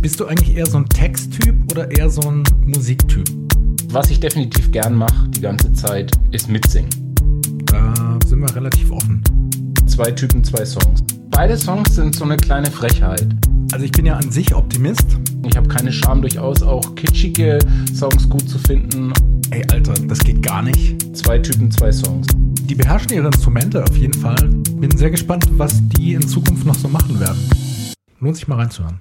Bist du eigentlich eher so ein Texttyp oder eher so ein Musiktyp? Was ich definitiv gern mache die ganze Zeit, ist mitsingen. Da sind wir relativ offen. Zwei Typen, zwei Songs. Beide Songs sind so eine kleine Frechheit. Also ich bin ja an sich Optimist. Ich habe keine Scham, durchaus auch kitschige Songs gut zu finden. Ey, Alter, das geht gar nicht. Zwei Typen, zwei Songs. Die beherrschen ihre Instrumente auf jeden Fall. Bin sehr gespannt, was die in Zukunft noch so machen werden. Lohnt sich mal reinzuhören.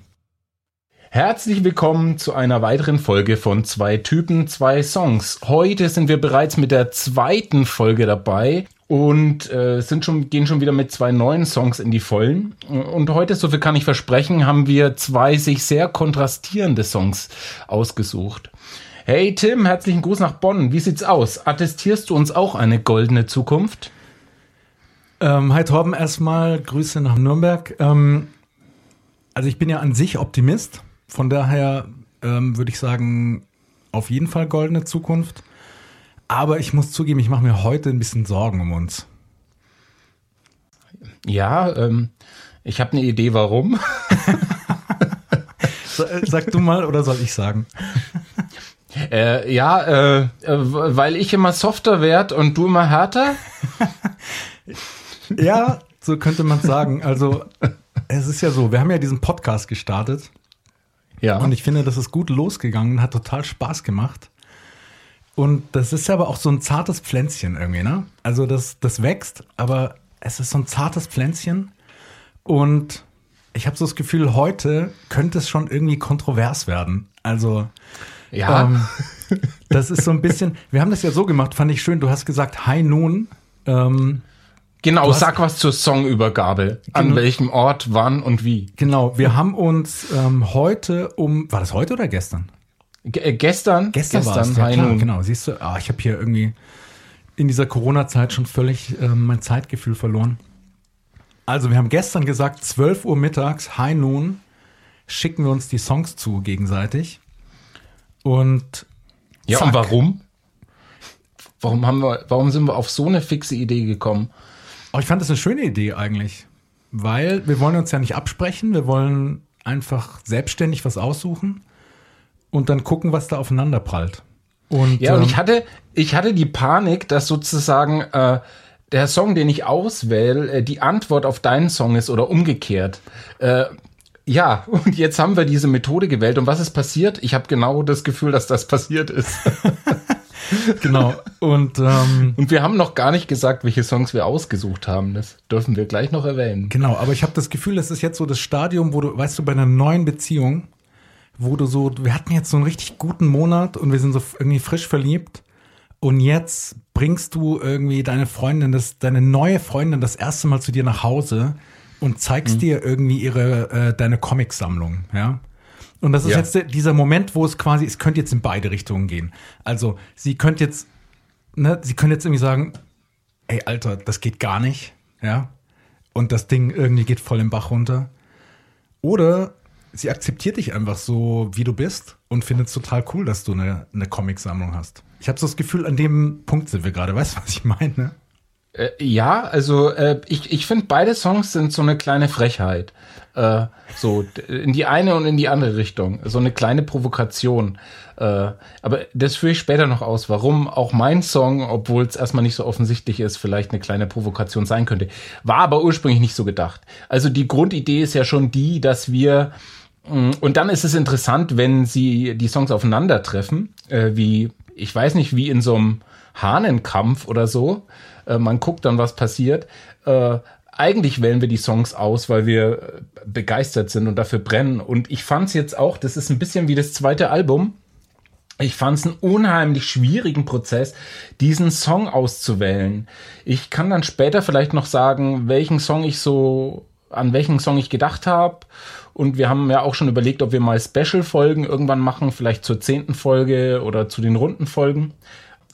Herzlich willkommen zu einer weiteren Folge von Zwei Typen, zwei Songs. Heute sind wir bereits mit der zweiten Folge dabei und äh, sind schon, gehen schon wieder mit zwei neuen Songs in die Vollen. Und heute, so viel kann ich versprechen, haben wir zwei sich sehr kontrastierende Songs ausgesucht. Hey Tim, herzlichen Gruß nach Bonn. Wie sieht's aus? Attestierst du uns auch eine goldene Zukunft? Ähm, hi Torben, erstmal Grüße nach Nürnberg. Ähm, also ich bin ja an sich Optimist. Von daher ähm, würde ich sagen, auf jeden Fall goldene Zukunft. Aber ich muss zugeben, ich mache mir heute ein bisschen Sorgen um uns. Ja, ähm, ich habe eine Idee, warum. Äh, sag du mal oder soll ich sagen? Äh, ja, äh, weil ich immer softer werde und du immer härter. ja, so könnte man sagen. Also es ist ja so, wir haben ja diesen Podcast gestartet ja. Und ich finde, das ist gut losgegangen, hat total Spaß gemacht. Und das ist aber auch so ein zartes Pflänzchen irgendwie, ne? Also das, das wächst, aber es ist so ein zartes Pflänzchen. Und ich habe so das Gefühl, heute könnte es schon irgendwie kontrovers werden. Also ja, ähm, das ist so ein bisschen. Wir haben das ja so gemacht, fand ich schön. Du hast gesagt, Hi Nun. Ähm, Genau, sag was zur Songübergabe. Genau. An welchem Ort, wann und wie. Genau, wir haben uns ähm, heute um, war das heute oder gestern? G äh, gestern? Gestern, gestern war es, ja, klar, genau. Siehst du, ah, ich habe hier irgendwie in dieser Corona-Zeit schon völlig äh, mein Zeitgefühl verloren. Also wir haben gestern gesagt, 12 Uhr mittags, High Noon, schicken wir uns die Songs zu gegenseitig. Und ja, zack. und warum? Warum haben wir, warum sind wir auf so eine fixe Idee gekommen? Aber ich fand das eine schöne Idee eigentlich, weil wir wollen uns ja nicht absprechen, wir wollen einfach selbstständig was aussuchen und dann gucken, was da aufeinander prallt. Und, ja, und ich ähm, hatte, ich hatte die Panik, dass sozusagen äh, der Song, den ich auswähle, äh, die Antwort auf deinen Song ist oder umgekehrt. Äh, ja, und jetzt haben wir diese Methode gewählt. Und was ist passiert? Ich habe genau das Gefühl, dass das passiert ist. genau. Und, ähm, und wir haben noch gar nicht gesagt, welche Songs wir ausgesucht haben. Das dürfen wir gleich noch erwähnen. Genau, aber ich habe das Gefühl, das ist jetzt so das Stadium, wo du, weißt du, bei einer neuen Beziehung, wo du so, wir hatten jetzt so einen richtig guten Monat und wir sind so irgendwie frisch verliebt. Und jetzt bringst du irgendwie deine Freundin, das, deine neue Freundin das erste Mal zu dir nach Hause und zeigst mhm. dir irgendwie ihre, äh, deine Comicsammlung, ja. Und das ist ja. jetzt dieser Moment, wo es quasi, es könnte jetzt in beide Richtungen gehen. Also, sie könnte jetzt, ne, sie könnte jetzt irgendwie sagen, ey, Alter, das geht gar nicht, ja. Und das Ding irgendwie geht voll im Bach runter. Oder sie akzeptiert dich einfach so, wie du bist und findet es total cool, dass du eine, eine Comicsammlung hast. Ich habe so das Gefühl, an dem Punkt sind wir gerade. Weißt du, was ich meine? Äh, ja, also äh, ich, ich finde, beide Songs sind so eine kleine Frechheit. Äh, so in die eine und in die andere Richtung. So eine kleine Provokation. Äh, aber das führe ich später noch aus, warum auch mein Song, obwohl es erstmal nicht so offensichtlich ist, vielleicht eine kleine Provokation sein könnte. War aber ursprünglich nicht so gedacht. Also die Grundidee ist ja schon die, dass wir mm, und dann ist es interessant, wenn sie die Songs aufeinandertreffen, äh, wie, ich weiß nicht, wie in so einem Hahnenkampf oder so. Äh, man guckt dann, was passiert. Äh, eigentlich wählen wir die Songs aus, weil wir begeistert sind und dafür brennen. Und ich fand es jetzt auch, das ist ein bisschen wie das zweite Album. Ich fand es einen unheimlich schwierigen Prozess, diesen Song auszuwählen. Ich kann dann später vielleicht noch sagen, welchen Song ich so, an welchen Song ich gedacht habe. Und wir haben ja auch schon überlegt, ob wir mal Special-Folgen irgendwann machen, vielleicht zur zehnten Folge oder zu den runden Folgen.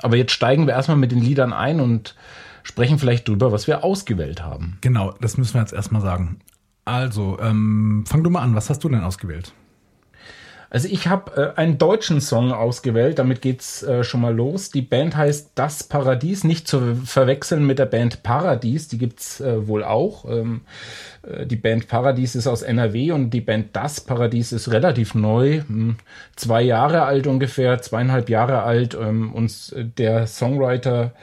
Aber jetzt steigen wir erstmal mit den Liedern ein und sprechen vielleicht drüber, was wir ausgewählt haben. Genau, das müssen wir jetzt erstmal sagen. Also, ähm, fang du mal an. Was hast du denn ausgewählt? Also ich habe äh, einen deutschen Song ausgewählt, damit geht's äh, schon mal los. Die Band heißt Das Paradies, nicht zu verwechseln mit der Band Paradies, die gibt's äh, wohl auch. Ähm, äh, die Band Paradies ist aus NRW und die Band Das Paradies ist relativ neu, hm, zwei Jahre alt ungefähr, zweieinhalb Jahre alt. Ähm, und der Songwriter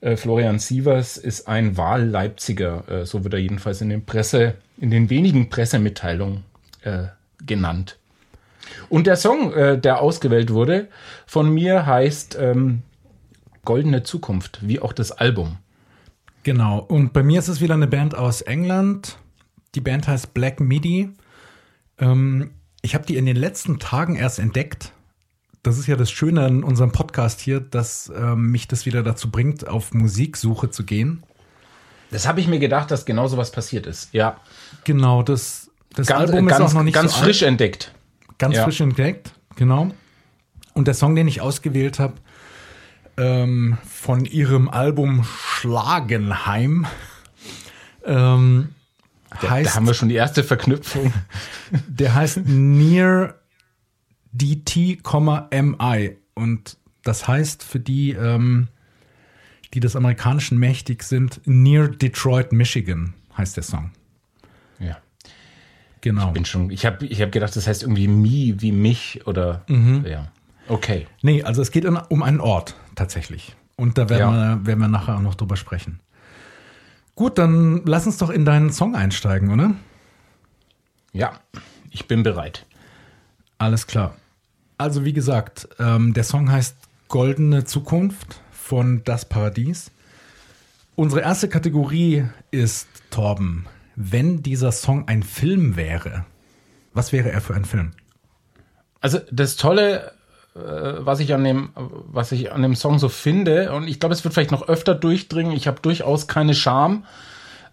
äh, Florian Sievers ist ein Wahl-Leipziger, äh, so wird er jedenfalls in den Presse, in den wenigen Pressemitteilungen äh, genannt. Und der Song, äh, der ausgewählt wurde von mir, heißt ähm, Goldene Zukunft, wie auch das Album. Genau. Und bei mir ist es wieder eine Band aus England. Die Band heißt Black Midi. Ähm, ich habe die in den letzten Tagen erst entdeckt. Das ist ja das Schöne an unserem Podcast hier, dass ähm, mich das wieder dazu bringt, auf Musiksuche zu gehen. Das habe ich mir gedacht, dass genau so was passiert ist. Ja. Genau, das, das Ganz, Album ganz, ist auch noch nicht ganz so frisch alt. entdeckt. Ganz Ja. frisch entdeckt, genau. Und der Song, den ich ausgewählt habe, ähm, von ihrem Album Schlagenheim, ähm, Da, heißt, da haben wir schon die erste Verknüpfung. der heißt Near DT, MI. Und das heißt für die, ähm, die des Amerikanischen mächtig sind, Near Detroit, Michigan heißt der Song. Genau. Bin schon, ich habe ich hab gedacht, das heißt irgendwie me wie mich oder Mhm. ja. Okay. Nee, also es geht um einen Ort tatsächlich. Und da werden, Ja. wir, werden wir nachher auch noch drüber sprechen. Gut, dann lass uns doch in deinen Song einsteigen, oder? Ja, ich bin bereit. Alles klar. Also wie gesagt, ähm, der Song heißt Goldene Zukunft von Das Paradies. Unsere erste Kategorie ist, Torben, wenn dieser Song ein Film wäre, was wäre er für ein Film? Also das Tolle, äh, was ich an dem, was ich an dem Song so finde, und ich glaube, es wird vielleicht noch öfter durchdringen. Ich habe durchaus keine Scham,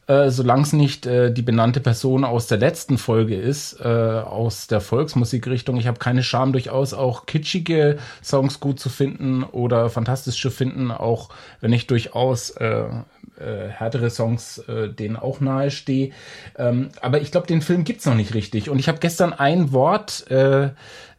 äh, solange es nicht äh, die benannte Person aus der letzten Folge ist, äh, aus der Volksmusikrichtung. Ich habe keine Scham, durchaus auch kitschige Songs gut zu finden oder fantastisch zu finden, auch wenn ich durchaus äh, äh, härtere Songs äh, denen auch nahe stehe. Ähm, aber ich glaube, den Film gibt's noch nicht richtig. Und ich habe gestern ein Wort äh,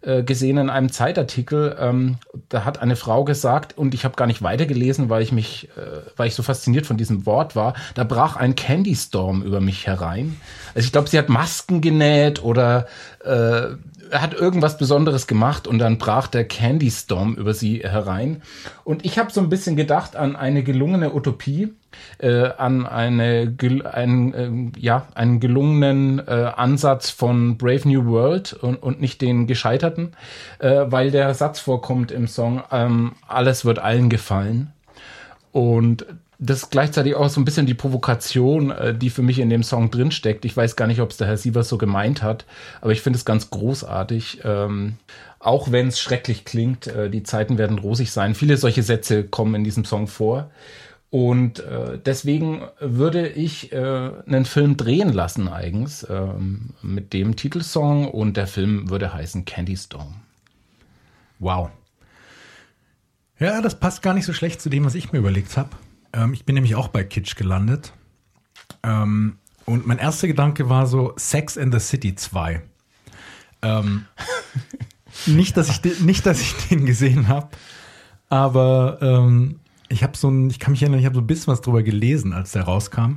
äh, gesehen in einem Zeitartikel. Ähm, da hat eine Frau gesagt, und ich habe gar nicht weitergelesen, weil ich mich, äh, weil ich so fasziniert von diesem Wort war. Da brach ein Candy Storm über mich herein. Also ich glaube, sie hat Masken genäht oder äh, hat irgendwas Besonderes gemacht und dann brach der Candy Storm über sie herein. Und ich habe so ein bisschen gedacht an eine gelungene Utopie, äh, an eine, einen, ähm, ja, einen gelungenen äh, Ansatz von Brave New World und, und nicht den gescheiterten, äh, weil der Satz vorkommt im Song, ähm, alles wird allen gefallen. Und das ist gleichzeitig auch so ein bisschen die Provokation, äh, die für mich in dem Song drinsteckt. Ich weiß gar nicht, ob es der Herr Sievers so gemeint hat, aber ich finde es ganz großartig. Ähm, auch wenn es schrecklich klingt, äh, die Zeiten werden rosig sein. Viele solche Sätze kommen in diesem Song vor. Und äh, deswegen würde ich äh, einen Film drehen lassen eigens ähm, mit dem Titelsong und der Film würde heißen Candy Storm. Wow. Ja, das passt gar nicht so schlecht zu dem, was ich mir überlegt habe. Ähm, ich bin nämlich auch bei Kitsch gelandet. Ähm, und mein erster Gedanke war so Sex in the City 2. Ähm, nicht, dass ich den, nicht, dass ich den gesehen habe, aber ähm, ich habe so ein, ich kann mich erinnern, ich habe so ein bisschen was drüber gelesen, als der rauskam.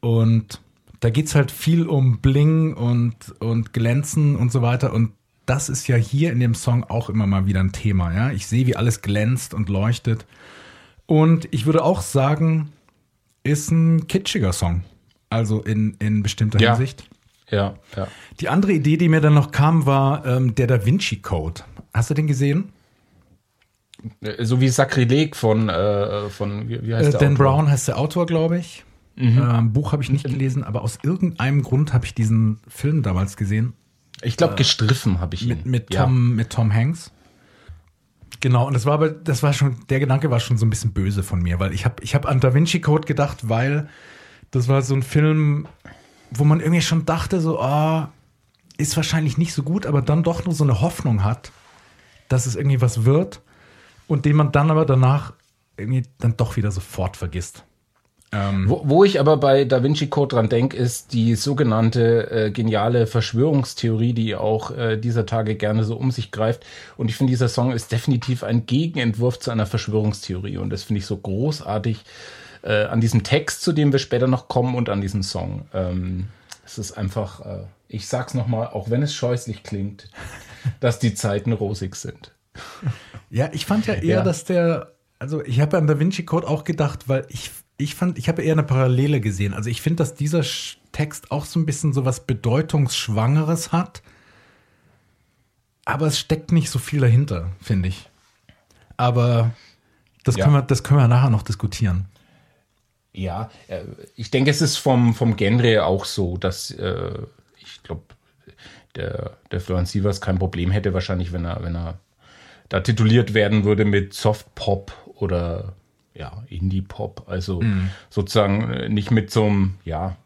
Und da geht's halt viel um Bling und, und Glänzen und so weiter. Und das ist ja hier in dem Song auch immer mal wieder ein Thema. Ja? Ich sehe, wie alles glänzt und leuchtet. Und ich würde auch sagen, ist ein kitschiger Song. Also in, in bestimmter Ja. Hinsicht. Ja, ja. Die andere Idee, die mir dann noch kam, war ähm, der Da Vinci Code. Hast du den gesehen? Äh, So wie Sakrileg von, äh, von wie, heißt Äh, der Dan Autor? Brown heißt der Autor, glaube ich. Ähm, Buch habe ich nicht gelesen, aber aus irgendeinem Grund habe ich diesen Film damals gesehen. Ich glaube, gestriffen habe ich ihn. Mit, mit, Ja. Tom, mit Tom Hanks. Genau, und das war aber, das war schon, der Gedanke war schon so ein bisschen böse von mir, weil ich habe ich hab an Da Vinci Code gedacht, weil das war so ein Film, wo man irgendwie schon dachte, so, ah, ist wahrscheinlich nicht so gut, aber dann doch nur so eine Hoffnung hat, dass es irgendwie was wird und den man dann aber danach irgendwie dann doch wieder sofort vergisst. Ähm, wo, wo, ich aber bei Da Vinci Code dran denke, ist die sogenannte äh, geniale Verschwörungstheorie, die auch äh, dieser Tage gerne so um sich greift. Und ich finde, dieser Song ist definitiv ein Gegenentwurf zu einer Verschwörungstheorie. Und das finde ich so großartig äh, an diesem Text, zu dem wir später noch kommen, und an diesem Song. Ähm, es ist einfach, äh, ich sag's nochmal, auch wenn es scheußlich klingt, dass die Zeiten rosig sind. Ja, ich fand ja eher, ja. dass der, also ich habe an Da Vinci Code auch gedacht, weil ich ich fand, ich habe eher eine Parallele gesehen. Also ich finde, dass dieser Text auch so ein bisschen so was Bedeutungsschwangeres hat. Aber es steckt nicht so viel dahinter, finde ich. Aber das, ja. können wir, das können wir nachher noch diskutieren. Ja, äh, ich denke, es ist vom, vom Genre auch so, dass äh, ich glaube, der, der Florian Sievers kein Problem hätte, wahrscheinlich, wenn er, wenn er da tituliert werden würde mit Soft Pop oder ja, Indie-Pop. Also mhm. sozusagen äh, nicht mit so einem, ja,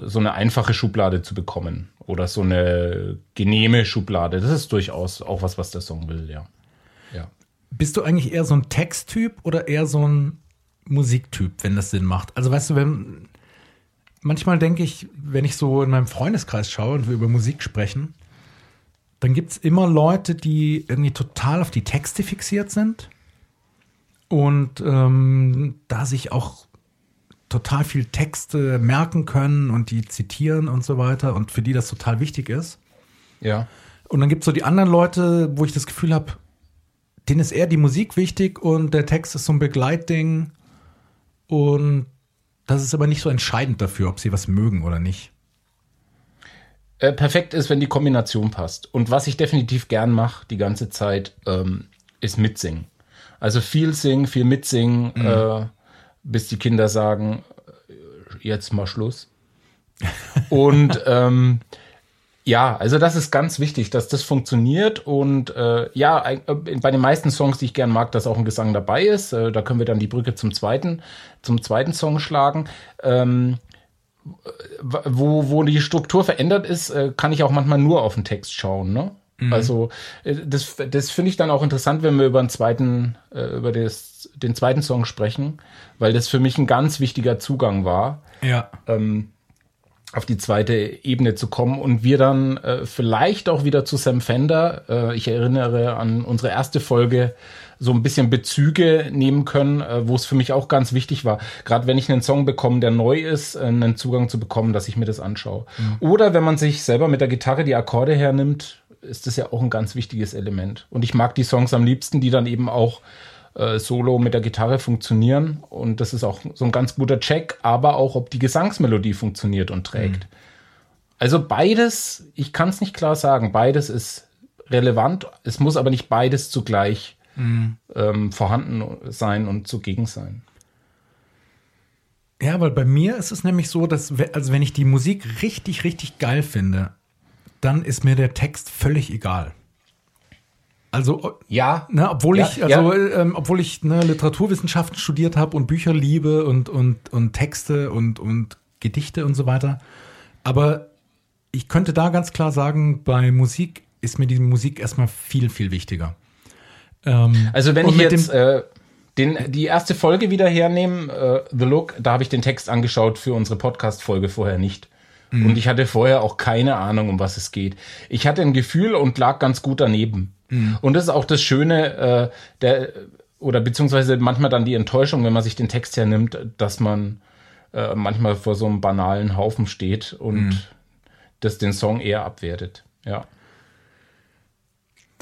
so eine einfache Schublade zu bekommen oder so eine genehme Schublade. Das ist durchaus auch was, was der Song will, ja. ja. Bist du eigentlich eher so ein Texttyp oder eher so ein Musiktyp, wenn das Sinn macht? Also weißt du, wenn manchmal denke ich, wenn ich so in meinem Freundeskreis schaue und wir über Musik sprechen, dann gibt es immer Leute, die irgendwie total auf die Texte fixiert sind und ähm, da sich auch total viel Texte merken können und die zitieren und so weiter und für die das total wichtig ist. Ja. Und dann gibt es so die anderen Leute, wo ich das Gefühl habe, denen ist eher die Musik wichtig und der Text ist so ein Begleitding. Und das ist aber nicht so entscheidend dafür, ob sie was mögen oder nicht. Äh, perfekt ist, wenn die Kombination passt. Und was ich definitiv gern mache die ganze Zeit, ähm, ist mitsingen. Also viel singen, viel mitsingen, mhm. äh, bis die Kinder sagen, äh, jetzt mal Schluss. und ähm, ja, also das ist ganz wichtig, dass das funktioniert und äh, ja, äh, bei den meisten Songs, die ich gern mag, dass auch ein Gesang dabei ist. Äh, da können wir dann die Brücke zum zweiten, zum zweiten Song schlagen. Ähm, wo, wo die Struktur verändert ist, äh, kann ich auch manchmal nur auf den Text schauen. Ne? Mhm. Also äh, das, das finde ich dann auch interessant, wenn wir über, einen zweiten, äh, über das, den zweiten Song sprechen, weil das für mich ein ganz wichtiger Zugang war. Ja. Ähm, auf die zweite Ebene zu kommen und wir dann äh, vielleicht auch wieder zu Sam Fender, äh, ich erinnere an unsere erste Folge, so ein bisschen Bezüge nehmen können, äh, wo es für mich auch ganz wichtig war, gerade wenn ich einen Song bekomme, der neu ist, äh, einen Zugang zu bekommen, dass ich mir das anschaue. Mhm. Oder wenn man sich selber mit der Gitarre die Akkorde hernimmt, ist das ja auch ein ganz wichtiges Element. Und ich mag die Songs am liebsten, die dann eben auch äh, solo mit der Gitarre funktionieren. Und das ist auch so ein ganz guter Check, aber auch, ob die Gesangsmelodie funktioniert und trägt. Mhm. Also beides, ich kann es nicht klar sagen, beides ist relevant. Es muss aber nicht beides zugleich mhm. ähm, vorhanden sein und zugegen sein. Ja, weil bei mir ist es nämlich so, dass, also wenn ich die Musik richtig, richtig geil finde, dann ist mir der Text völlig egal. Also ja, ne, obwohl ja, ich also ja. ähm, obwohl ich ne, Literaturwissenschaften studiert habe und Bücher liebe und und und Texte und und Gedichte und so weiter, aber ich könnte da ganz klar sagen, bei Musik ist mir die Musik erstmal viel viel wichtiger. Ähm, also wenn ich jetzt äh, den, die erste Folge wieder hernehme, äh, The Look, da habe ich den Text angeschaut für unsere Podcast-Folge vorher nicht. Mhm. Und ich hatte vorher auch keine Ahnung, um was es geht. Ich hatte ein Gefühl und lag ganz gut daneben. Mhm. Und das ist auch das Schöne, äh, der, oder beziehungsweise manchmal dann die Enttäuschung, wenn man sich den Text hernimmt, dass man äh, manchmal vor so einem banalen Haufen steht und mhm. das den Song eher abwertet. Ja.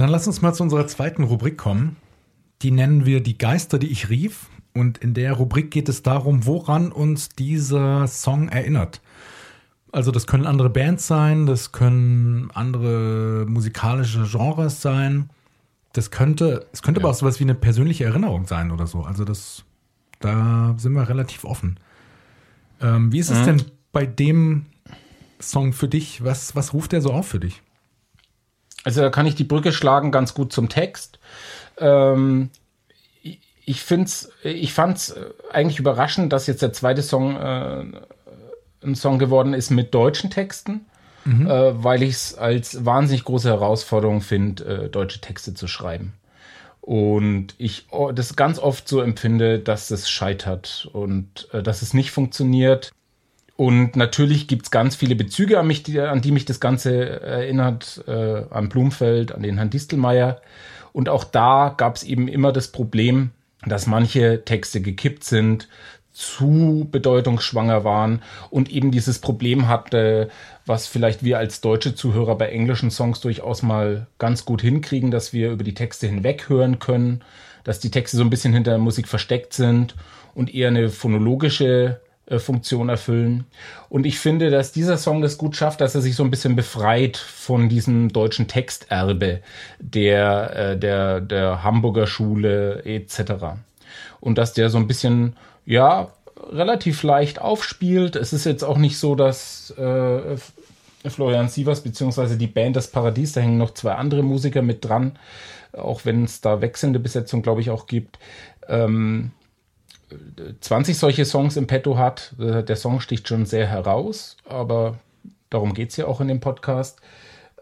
Dann lass uns mal zu unserer zweiten Rubrik kommen. Die nennen wir die Geister, die ich rief. Und in der Rubrik geht es darum, woran uns dieser Song erinnert. Also das können andere Bands sein, das können andere musikalische Genres sein. Das könnte, es könnte ja. aber auch sowas wie eine persönliche Erinnerung sein oder so. Also das, da sind wir relativ offen. Ähm, wie ist es mhm. denn bei dem Song für dich? Was, was ruft der so auf für dich? Also da kann ich die Brücke schlagen ganz gut zum Text. Ähm, ich find's, ich fand's eigentlich überraschend, dass jetzt der zweite Song äh, ein Song geworden ist mit deutschen Texten, mhm. äh, weil ich es als wahnsinnig große Herausforderung finde, äh, deutsche Texte zu schreiben. Und ich oh, das ganz oft so empfinde, dass es scheitert und äh, dass es nicht funktioniert. Und natürlich gibt es ganz viele Bezüge an mich, die, an die mich das Ganze erinnert, äh, an Blumfeld, an den Herrn Distelmeier. Und auch da gab es eben immer das Problem, dass manche Texte gekippt sind, zu bedeutungsschwanger waren und eben dieses Problem hatte, was vielleicht wir als deutsche Zuhörer bei englischen Songs durchaus mal ganz gut hinkriegen, dass wir über die Texte hinweg hören können, dass die Texte so ein bisschen hinter der Musik versteckt sind und eher eine phonologische äh, Funktion erfüllen. Und ich finde, dass dieser Song das gut schafft, dass er sich so ein bisschen befreit von diesem deutschen Texterbe der, äh, der, der Hamburger Schule etc. Und dass der so ein bisschen, ja, relativ leicht aufspielt. Es ist jetzt auch nicht so, dass äh, Florian Sievers beziehungsweise die Band Das Paradies, da hängen noch zwei andere Musiker mit dran, auch wenn es da wechselnde Besetzung, glaube ich, auch gibt. Ähm, 20 solche Songs im Petto hat. Äh, der Song sticht schon sehr heraus, aber darum geht es ja auch in dem Podcast.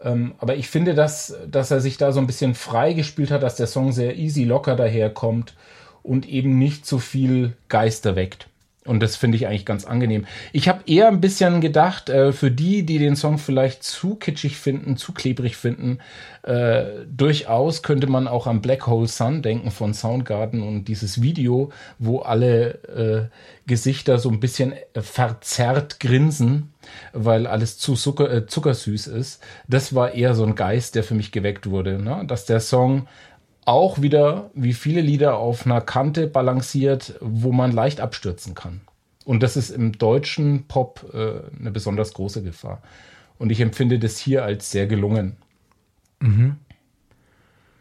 Ähm, aber ich finde, dass, dass er sich da so ein bisschen frei gespielt hat, dass der Song sehr easy, locker daherkommt und eben nicht so viel Geister weckt. Und das finde ich eigentlich ganz angenehm. Ich habe eher ein bisschen gedacht, äh, für die, die den Song vielleicht zu kitschig finden, zu klebrig finden, äh, durchaus könnte man auch an Black Hole Sun denken von Soundgarden und dieses Video, wo alle äh, Gesichter so ein bisschen verzerrt grinsen, weil alles zu Zucker, äh, zuckersüß ist. Das war eher so ein Geist, der für mich geweckt wurde, ne? dass der Song auch wieder, wie viele Lieder, auf einer Kante balanciert, wo man leicht abstürzen kann. Und das ist im deutschen Pop äh, eine besonders große Gefahr. Und ich empfinde das hier als sehr gelungen. Mhm.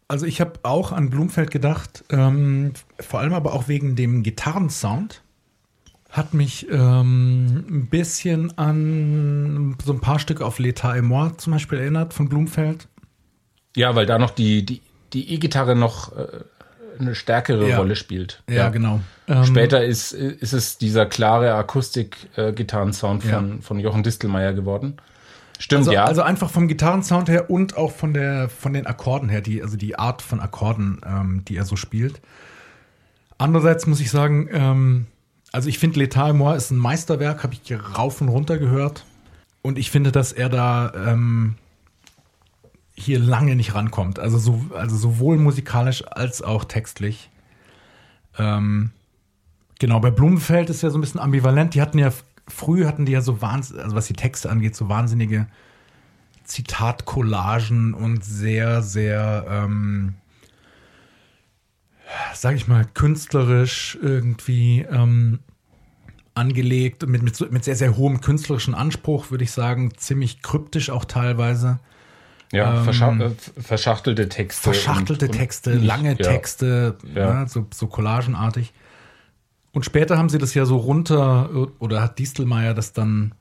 Also ich habe auch an Blumfeld gedacht, ähm, vor allem aber auch wegen dem Gitarrensound. Hat mich ähm, ein bisschen an so ein paar Stücke auf L'État et moi zum Beispiel erinnert von Blumfeld. Ja, weil da noch die, die die E-Gitarre noch äh, eine stärkere ja. Rolle spielt. Ja, ja. genau. Ähm, Später ist, ist es dieser klare Akustik-Gitarrensound äh, von, ja. von Jochen Distelmeier geworden. Stimmt, also, ja. Also einfach vom Gitarrensound her und auch von, der, von den Akkorden her, die, also die Art von Akkorden, ähm, die er so spielt. Andererseits muss ich sagen, ähm, also ich finde L'État Moi ist ein Meisterwerk, habe ich rauf und runter gehört. Und ich finde, dass er da ähm, hier lange nicht rankommt. Also, so, also sowohl musikalisch als auch textlich. Ähm, genau, bei Blumenfeld ist ja so ein bisschen ambivalent. Die hatten ja, früh hatten die ja so wahnsinnig, also was die Texte angeht, so wahnsinnige Zitatcollagen und sehr, sehr, ähm, sag ich mal, künstlerisch irgendwie ähm, angelegt, mit, mit, mit sehr, sehr hohem künstlerischen Anspruch, würde ich sagen, ziemlich kryptisch auch teilweise. Ja, ähm, äh, verschachtelte Texte. Verschachtelte und, Texte, und lange ja. Texte, ja. Ne, so, so collagenartig. Und später haben sie das ja so runter, oder hat Distelmeier das dann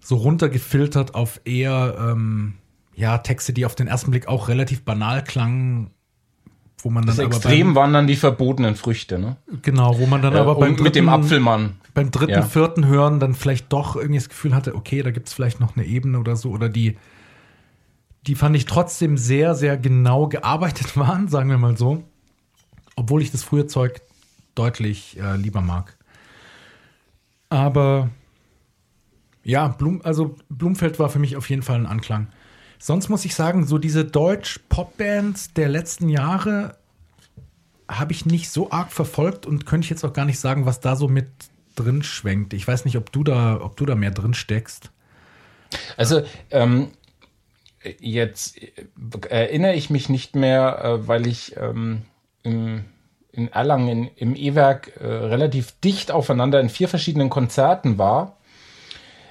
so runtergefiltert auf eher, ähm, ja, Texte, die auf den ersten Blick auch relativ banal klangen, wo man dann das aber Extrem beim, waren dann die verbotenen Früchte, ne? Genau, wo man dann äh, aber beim dritten, mit dem Apfelmann. Beim dritten, ja. vierten Hören dann vielleicht doch irgendwie das Gefühl hatte, okay, da gibt es vielleicht noch eine Ebene oder so, oder die, die fand ich trotzdem sehr, sehr genau gearbeitet waren, sagen wir mal so. Obwohl ich das frühe Zeug deutlich äh, lieber mag. Aber ja, Blum, also Blumfeld war für mich auf jeden Fall ein Anklang. Sonst muss ich sagen, so diese Deutsch-Pop-Bands der letzten Jahre habe ich nicht so arg verfolgt und könnte ich jetzt auch gar nicht sagen, was da so mit drin schwenkt. Ich weiß nicht, ob du da, ob du da mehr drin steckst. Also ähm, jetzt äh, erinnere ich mich nicht mehr, äh, weil ich ähm, im, in Erlangen im E-Werk äh, relativ dicht aufeinander in vier verschiedenen Konzerten war.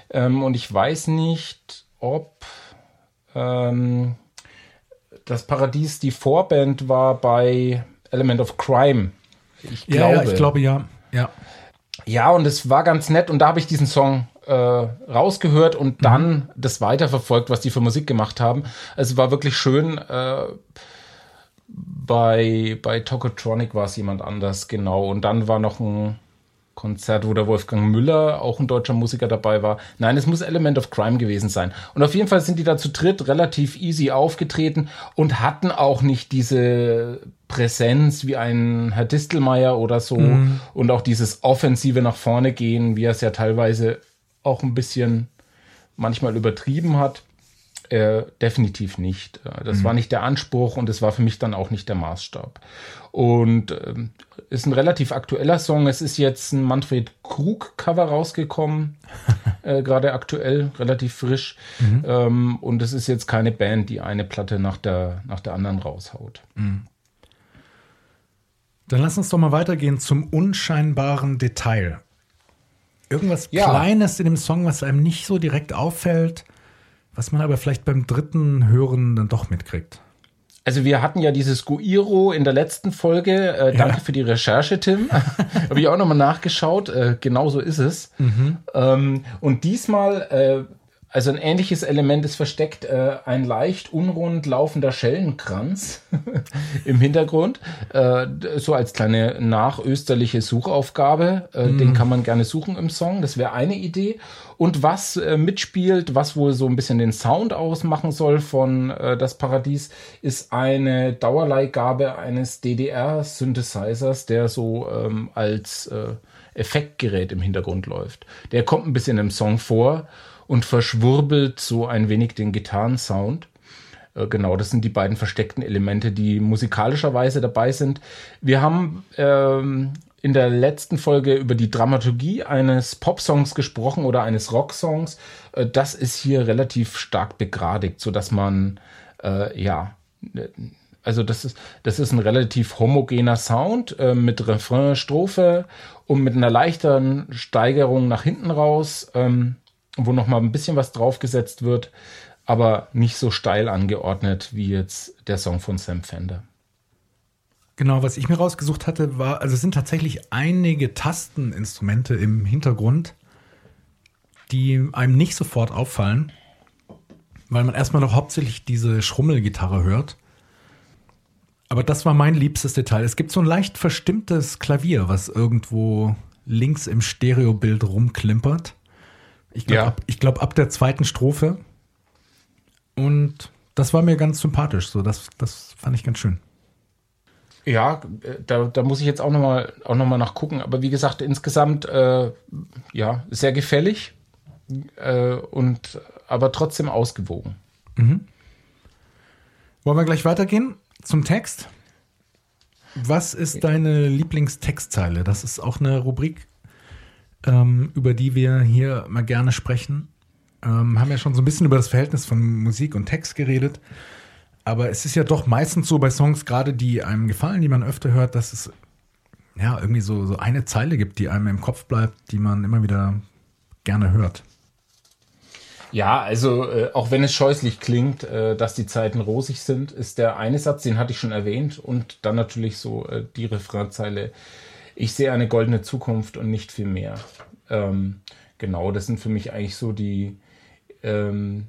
Ähm, und ich weiß nicht, ob ähm, das Paradies die Vorband war bei Element of Crime. Ich glaube. Ja, ja ich glaube ja. Ja. Ja, und es war ganz nett und da habe ich diesen Song äh, rausgehört und mhm. dann das weiterverfolgt, was die für Musik gemacht haben. Es war wirklich schön. Äh, bei, bei Tokotronic war es jemand anders, genau. Und dann war noch ein Konzert, wo der Wolfgang Müller, auch ein deutscher Musiker, dabei war. Nein, es muss Element of Crime gewesen sein. Und auf jeden Fall sind die da zu dritt relativ easy aufgetreten und hatten auch nicht diese Präsenz wie ein Herr Distelmeier oder so mhm. und auch dieses offensive nach vorne gehen, wie er es ja teilweise auch ein bisschen manchmal übertrieben hat. Äh, definitiv nicht. Das mhm. war nicht der Anspruch und es war für mich dann auch nicht der Maßstab. Und ähm, ist ein relativ aktueller Song. Es ist jetzt ein Manfred Krug-Cover rausgekommen, äh, gerade aktuell, relativ frisch. Mhm. Ähm, und es ist jetzt keine Band, die eine Platte nach der, nach der anderen raushaut. Mhm. Dann lass uns doch mal weitergehen zum unscheinbaren Detail. Irgendwas ja. Kleines in dem Song, was einem nicht so direkt auffällt, was man aber vielleicht beim dritten Hören dann doch mitkriegt. Also wir hatten ja dieses Guiro in der letzten Folge. Äh, danke ja. für die Recherche, Tim. Habe ich auch nochmal nachgeschaut. Äh, genau so ist es. Mhm. Ähm, und diesmal äh, also ein ähnliches Element ist versteckt, äh, ein leicht unrund laufender Schellenkranz im Hintergrund, äh, so als kleine nachösterliche Suchaufgabe. Äh, mm. Den kann man gerne suchen im Song, das wäre eine Idee. Und was äh, mitspielt, was wohl so ein bisschen den Sound ausmachen soll von äh, Das Paradies, ist eine Dauerleihgabe eines DDR-Synthesizers, der so ähm, als äh, Effektgerät im Hintergrund läuft. Der kommt ein bisschen im Song vor und verschwurbelt so ein wenig den Gitarrensound. Äh, genau, das sind die beiden versteckten Elemente, die musikalischerweise dabei sind. Wir haben ähm, in der letzten Folge über die Dramaturgie eines Popsongs gesprochen oder eines Rocksongs. Äh, das ist hier relativ stark begradigt, so dass man äh, ja also das ist, das ist ein relativ homogener Sound äh, mit Refrain, Strophe und mit einer leichteren Steigerung nach hinten raus. Ähm, wo noch mal ein bisschen was draufgesetzt wird, aber nicht so steil angeordnet wie jetzt der Song von Sam Fender. Genau, was ich mir rausgesucht hatte, war, also es sind tatsächlich einige Tasteninstrumente im Hintergrund, die einem nicht sofort auffallen, weil man erstmal noch hauptsächlich diese Schrummelgitarre hört. Aber das war mein liebstes Detail. Es gibt so ein leicht verstimmtes Klavier, was irgendwo links im Stereobild rumklimpert. Ich glaube, ja. ab, glaub, ab der zweiten Strophe. Und das war mir ganz sympathisch. So, das, das fand ich ganz schön. Ja, da, da muss ich jetzt auch nochmal auch noch mal nachgucken. Aber wie gesagt, insgesamt äh, ja, sehr gefällig äh, und aber trotzdem ausgewogen. Mhm. Wollen wir gleich weitergehen zum Text? Was ist deine Lieblingstextzeile? Das ist auch eine Rubrik, ähm, über die wir hier mal gerne sprechen. Ähm, haben ja schon so ein bisschen über das Verhältnis von Musik und Text geredet. Aber es ist ja doch meistens so bei Songs, gerade die einem gefallen, die man öfter hört, dass es ja irgendwie so, so eine Zeile gibt, die einem im Kopf bleibt, die man immer wieder gerne hört. Ja, also äh, auch wenn es scheußlich klingt, äh, dass die Zeiten rosig sind, ist der eine Satz, den hatte ich schon erwähnt, und dann natürlich so äh, die Refrainzeile, ich sehe eine goldene Zukunft und nicht viel mehr. Ähm, genau, das sind für mich eigentlich so die, ähm,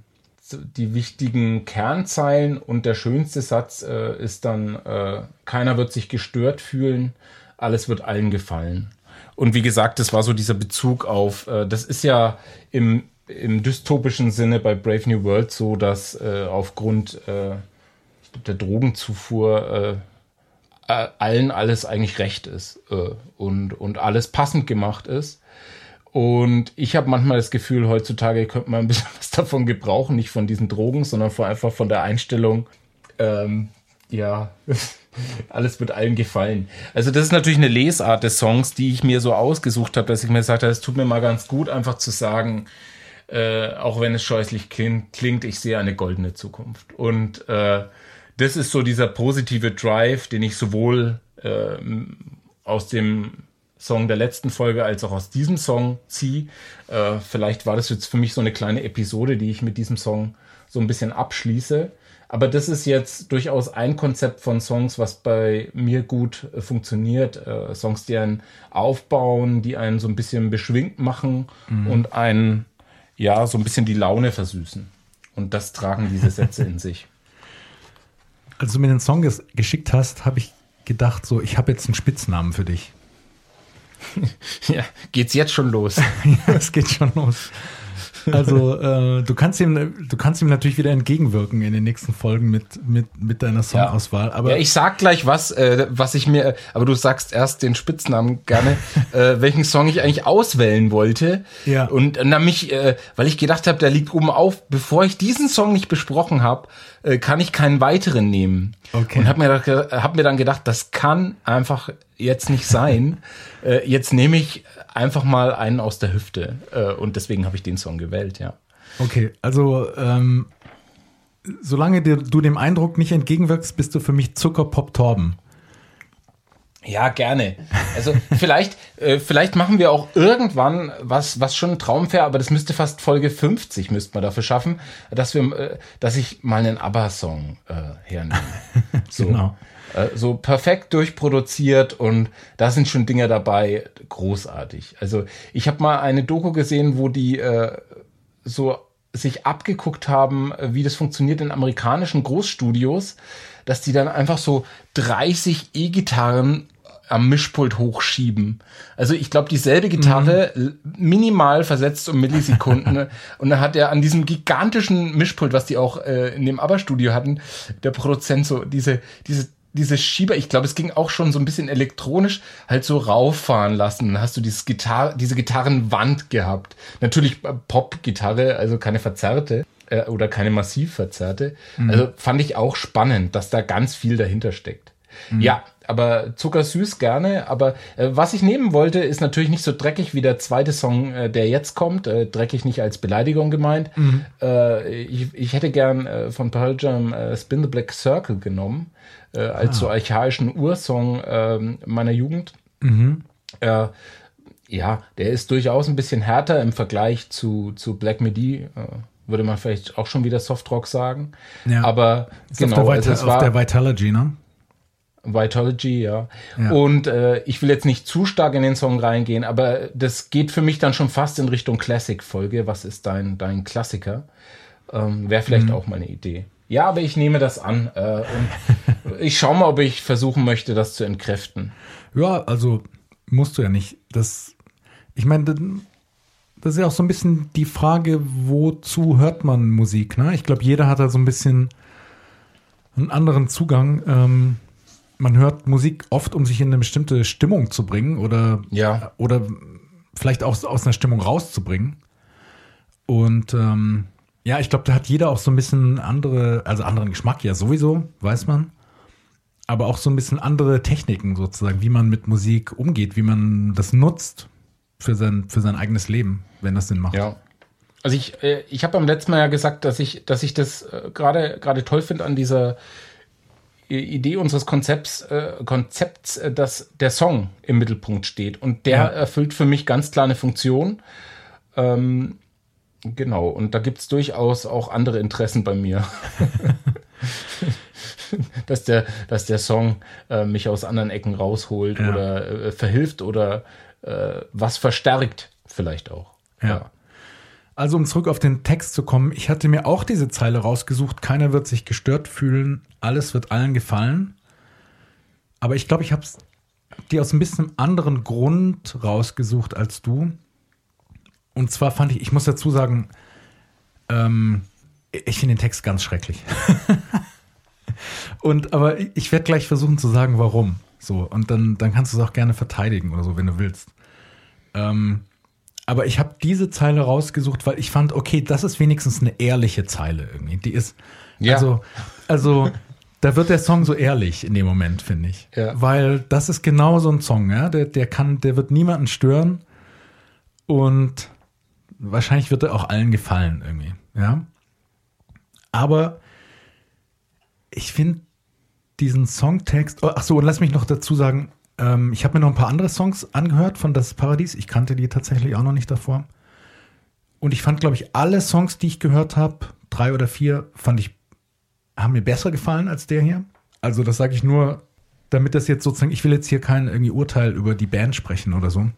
die wichtigen Kernzeilen und der schönste Satz äh, ist dann, äh, keiner wird sich gestört fühlen, alles wird allen gefallen. Und wie gesagt, das war so dieser Bezug auf, äh, das ist ja im, im dystopischen Sinne bei Brave New World so, dass äh, aufgrund äh, der Drogenzufuhr äh, allen alles eigentlich recht ist äh, und, und alles passend gemacht ist. Und ich habe manchmal das Gefühl, heutzutage könnte man ein bisschen was davon gebrauchen, nicht von diesen Drogen, sondern von, einfach von der Einstellung, ähm, ja, alles wird allen gefallen. Also das ist natürlich eine Lesart des Songs, die ich mir so ausgesucht habe, dass ich mir gesagt habe, es tut mir mal ganz gut, einfach zu sagen, äh, auch wenn es scheußlich klingt, klingt, ich sehe eine goldene Zukunft. Und äh, das ist so dieser positive Drive, den ich sowohl äh, aus dem Song der letzten Folge als auch aus diesem Song ziehe. Äh, vielleicht war das jetzt für mich so eine kleine Episode, die ich mit diesem Song so ein bisschen abschließe. Aber das ist jetzt durchaus ein Konzept von Songs, was bei mir gut äh, funktioniert. Äh, Songs, die einen aufbauen, die einen so ein bisschen beschwingt machen mhm. und einen, ja, so ein bisschen die Laune versüßen. Und das tragen diese Sätze in sich als du mir den Song ges geschickt hast, habe ich gedacht, so, ich habe jetzt einen Spitznamen für dich. ja, geht's jetzt schon los? ja, es geht schon los. Also äh, du kannst ihm, du kannst ihm natürlich wieder entgegenwirken in den nächsten Folgen mit mit mit deiner Songauswahl. Aber ja, ich sag gleich was, äh, was ich mir, aber du sagst erst den Spitznamen gerne, äh, welchen Song ich eigentlich auswählen wollte. Ja. Und dann mich, äh, weil ich gedacht habe, der liegt oben auf. Bevor ich diesen Song nicht besprochen habe, äh, kann ich keinen weiteren nehmen. Okay. Und habe mir, hab mir dann gedacht, das kann einfach jetzt nicht sein. äh, jetzt nehme ich einfach mal einen aus der Hüfte. Äh, und deswegen habe ich den Song gewählt, ja. Okay, also ähm, solange du dem Eindruck nicht entgegenwirkst, bist du für mich Zuckerpop Torben. Ja, gerne. Also vielleicht, äh, vielleicht machen wir auch irgendwann was, was schon ein Traum wäre, aber das müsste fast Folge 50 müsste man dafür schaffen, dass wir, äh, dass ich mal einen ABBA-Song äh, hernehme. So. Genau. Äh, so perfekt durchproduziert und da sind schon Dinge dabei, großartig. Also ich habe mal eine Doku gesehen, wo die äh, so sich abgeguckt haben, äh, wie das funktioniert in amerikanischen Großstudios, dass die dann einfach so 30 E-Gitarren am Mischpult hochschieben. Also ich glaube, dieselbe Gitarre mhm. minimal versetzt um Millisekunden. und dann hat er an diesem gigantischen Mischpult, was die auch äh, in dem ABBA-Studio hatten, der Produzent so diese, diese diese Schieber, ich glaube, es ging auch schon so ein bisschen elektronisch, halt so rauffahren lassen. Dann hast du dieses Gitarre, diese Gitarrenwand gehabt. Natürlich äh, Pop-Gitarre, also keine verzerrte äh, oder keine massiv verzerrte. Mhm. Also fand ich auch spannend, dass da ganz viel dahinter steckt. Mhm. Ja, aber zuckersüß gerne. Aber äh, was ich nehmen wollte, ist natürlich nicht so dreckig wie der zweite Song, äh, der jetzt kommt. Äh, dreckig nicht als Beleidigung gemeint. Mhm. Äh, ich, ich hätte gern äh, von Pearl Jam äh, Spin the Black Circle genommen, als ah. so archaischen Ursong äh, meiner Jugend. Mhm. Ja, der ist durchaus ein bisschen härter im Vergleich zu, zu Black Midi. Würde man vielleicht auch schon wieder Softrock sagen. Ja. Aber ist genau, auf der, Vita also auf der Vitalogy, ne? Vitology, ja. ja. Und äh, ich will jetzt nicht zu stark in den Song reingehen, aber das geht für mich dann schon fast in Richtung Classic-Folge. Was ist dein, dein Klassiker? Ähm, Wäre vielleicht mhm. auch meine Idee. Ja, aber ich nehme das an äh, und ich schaue mal, ob ich versuchen möchte, das zu entkräften. Ja, also musst du ja nicht. Das, ich meine, das ist ja auch so ein bisschen die Frage, wozu hört man Musik? Ne? Ich glaube, jeder hat da so ein bisschen einen anderen Zugang. Ähm, man hört Musik oft, um sich in eine bestimmte Stimmung zu bringen oder, ja. oder vielleicht auch aus einer Stimmung rauszubringen. Und ähm, ja, ich glaube, da hat jeder auch so ein bisschen andere, also anderen Geschmack, ja sowieso, weiß man. Aber auch so ein bisschen andere Techniken sozusagen, wie man mit Musik umgeht, wie man das nutzt für sein, für sein eigenes Leben, wenn das Sinn macht. Ja. Also ich, äh, ich habe beim letzten Mal ja gesagt, dass ich, dass ich das äh, gerade gerade toll finde an dieser Idee unseres Konzepts, äh, Konzepts, äh, dass der Song im Mittelpunkt steht. Und der ja. erfüllt für mich ganz klar eine Funktion. Ähm, genau, und da gibt es durchaus auch andere Interessen bei mir. dass, der, dass der Song äh, mich aus anderen Ecken rausholt ja. oder äh, verhilft oder äh, was verstärkt, vielleicht auch. ja. ja. Also um zurück auf den Text zu kommen, ich hatte mir auch diese Zeile rausgesucht, keiner wird sich gestört fühlen, alles wird allen gefallen. Aber ich glaube, ich habe es dir aus ein bisschen anderen Grund rausgesucht als du. Und zwar fand ich, ich muss dazu sagen, ähm, ich finde den Text ganz schrecklich. und aber ich werde gleich versuchen zu sagen, warum. So, und dann, dann kannst du es auch gerne verteidigen oder so, wenn du willst. Ähm, aber ich habe diese Zeile rausgesucht, weil ich fand, okay, das ist wenigstens eine ehrliche Zeile irgendwie. Die ist, ja. also, also, da wird der Song so ehrlich in dem Moment, finde ich. Ja. Weil das ist genau so ein Song, ja. Der, der kann, der wird niemanden stören und wahrscheinlich wird er auch allen gefallen irgendwie, ja. Aber ich finde diesen Songtext, oh, ach so, und lass mich noch dazu sagen, ähm, ich habe mir noch ein paar andere Songs angehört von Das Paradies. Ich kannte die tatsächlich auch noch nicht davor. Und ich fand, glaube ich, alle Songs, die ich gehört habe, drei oder vier, fand ich, haben mir besser gefallen als der hier. Also das sage ich nur, damit das jetzt sozusagen, ich will jetzt hier kein irgendwie Urteil über die Band sprechen oder so.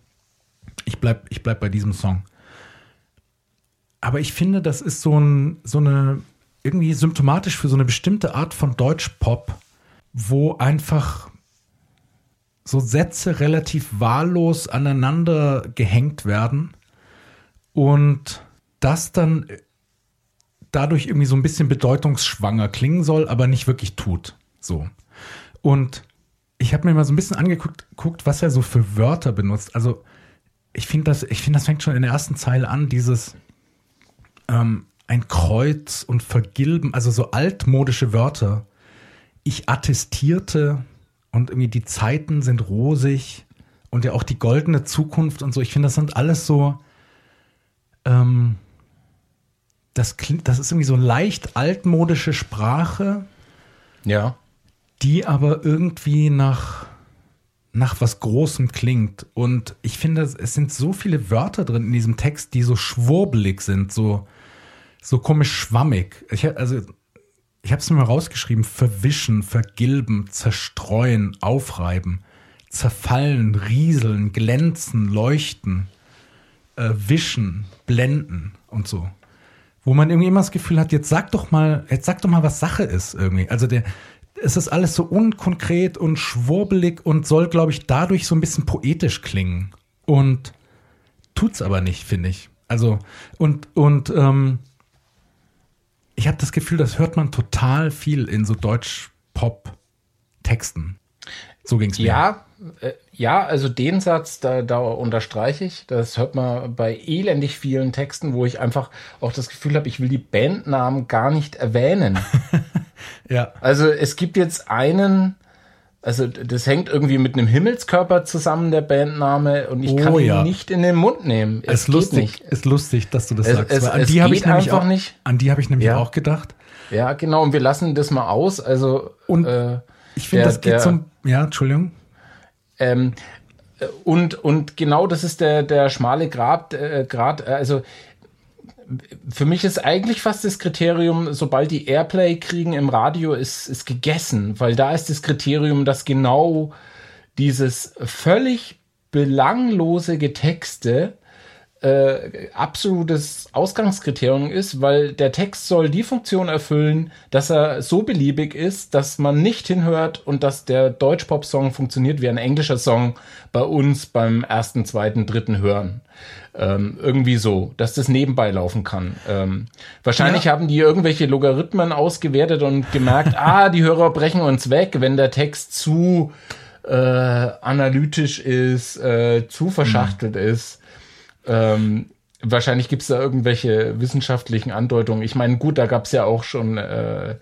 Ich bleib, ich bleib bei diesem Song. Aber ich finde, das ist so, ein, so eine, irgendwie symptomatisch für so eine bestimmte Art von Deutschpop, wo einfach so Sätze relativ wahllos aneinander gehängt werden und das dann dadurch irgendwie so ein bisschen bedeutungsschwanger klingen soll, aber nicht wirklich tut. So. Und ich habe mir mal so ein bisschen angeguckt, guckt, was er so für Wörter benutzt. Also ich finde das, ich das fängt schon in der ersten Zeile an, dieses ähm, ein Kreuz und vergilben, also so altmodische Wörter. Ich attestierte und irgendwie die Zeiten sind rosig und ja auch die goldene Zukunft und so. Ich finde, das sind alles so, ähm, das klingt, das ist irgendwie so leicht altmodische Sprache. Ja. Die aber irgendwie nach, nach was Großem klingt. Und ich finde, es sind so viele Wörter drin in diesem Text, die so schwurbelig sind, so, so komisch schwammig. Ich, also, ich habe es mir mal rausgeschrieben: verwischen, vergilben, zerstreuen, aufreiben, zerfallen, rieseln, glänzen, leuchten, äh, wischen, blenden und so wo man irgendwie immer das Gefühl hat, jetzt sag doch mal, jetzt sag doch mal, was Sache ist irgendwie. Also der, es ist alles so unkonkret und schwurbelig und soll, glaube ich, dadurch so ein bisschen poetisch klingen. Und tut's aber nicht, finde ich. Also, und, und ähm, ich habe das Gefühl, das hört man total viel in so Deutsch-Pop-Texten. So ging's mir. Ja, äh, ja, also den Satz, da, da unterstreiche ich. Das hört man bei elendig vielen Texten, wo ich einfach auch das Gefühl habe, ich will die Bandnamen gar nicht erwähnen. ja. Also es gibt jetzt einen, also das hängt irgendwie mit einem Himmelskörper zusammen, der Bandname, und ich Oh, kann ihn ja. nicht in den Mund nehmen. Es ist geht lustig, nicht. ist lustig, dass du das Es- sagst. es- an es die habe ich geht nämlich einfach auch, nicht. An die habe ich nämlich Ja. auch gedacht. Ja, genau, und wir lassen das mal aus. Also Und äh, Ich finde, das geht der- zum. Ja, Entschuldigung. Ähm, äh, und, und genau das ist der, der schmale Grad, äh, Grad. äh, Also für mich ist eigentlich fast das Kriterium, sobald die Airplay kriegen im Radio, ist, ist gegessen, weil da ist das Kriterium, dass genau dieses völlig belanglose Getexte äh, absolutes Ausgangskriterium ist, weil der Text soll die Funktion erfüllen, dass er so beliebig ist, dass man nicht hinhört und dass der Deutsch-Pop-Song funktioniert wie ein englischer Song bei uns beim ersten, zweiten, dritten Hören. Ähm, irgendwie so, dass das nebenbei laufen kann. Ähm, wahrscheinlich Ja. haben die irgendwelche Logarithmen ausgewertet und gemerkt, ah, die Hörer brechen uns weg, wenn der Text zu äh, analytisch ist, äh, zu verschachtelt ist. Ähm, wahrscheinlich gibt es da irgendwelche wissenschaftlichen Andeutungen. Ich meine, gut, da gab es ja auch schon äh,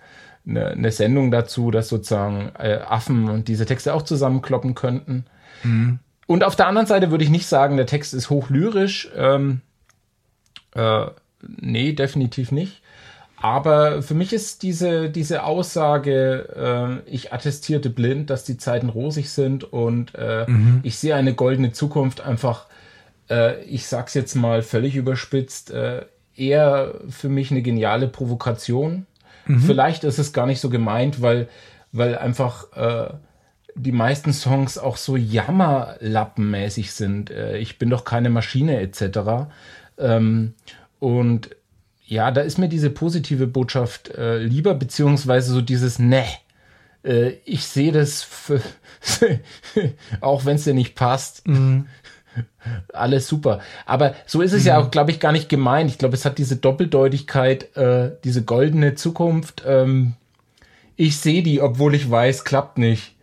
eine, eine Sendung dazu, dass sozusagen äh, Affen und diese Texte auch zusammenkloppen könnten. Und auf der anderen Seite würde ich nicht sagen, der Text ist hochlyrisch. Ähm, äh, nee, definitiv nicht. Aber für mich ist diese, diese Aussage, äh, ich attestierte blind, dass die Zeiten rosig sind und äh, ich sehe eine goldene Zukunft einfach, äh, ich sag's jetzt mal völlig überspitzt, äh, eher für mich eine geniale Provokation. Vielleicht ist es gar nicht so gemeint, weil, weil einfach äh, die meisten Songs auch so jammerlappenmäßig sind. Äh, ich bin doch keine Maschine etc. Ähm, und ja, da ist mir diese positive Botschaft äh, lieber, beziehungsweise so dieses Ne. Äh, ich sehe das, auch wenn es dir nicht passt. Alles super. Aber so ist es ja auch, glaube ich, gar nicht gemeint. Ich glaube, es hat diese Doppeldeutigkeit, äh, diese goldene Zukunft. Ähm, ich sehe die, obwohl ich weiß, klappt nicht.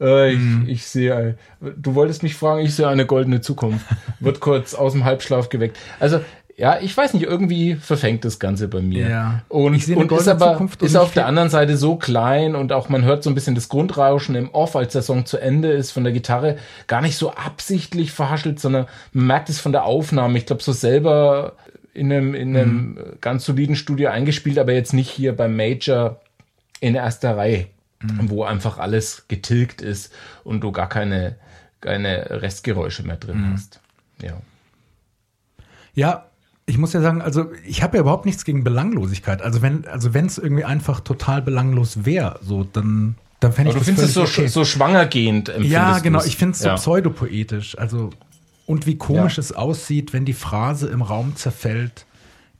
Äh, ich, ich sehe, ein- du wolltest mich fragen, ich sehe eine goldene Zukunft. Wird kurz aus dem Halbschlaf geweckt. Also, ja, ich weiß nicht, irgendwie verfängt das Ganze bei mir. Ja. Und, und ist aber Zukunft ist auf der anderen Seite so klein und auch man hört so ein bisschen das Grundrauschen im Off, als der Song zu Ende ist von der Gitarre, gar nicht so absichtlich verhaschelt, sondern man merkt es von der Aufnahme. Ich glaube, so selber in einem, in einem Mhm. ganz soliden Studio eingespielt, aber jetzt nicht hier beim Major in erster Reihe, Mhm. wo einfach alles getilgt ist und du gar keine, keine Restgeräusche mehr drin Mhm. hast. Ja. Ja, ich muss ja sagen, also ich habe ja überhaupt nichts gegen Belanglosigkeit. Also wenn also wenn es irgendwie einfach total belanglos wäre, so dann dann fände ich Aber du findest es so, okay. so schwangergehend Ja, genau. Ich finde es so ja. pseudopoetisch. Also und wie komisch Ja. es aussieht, wenn die Phrase im Raum zerfällt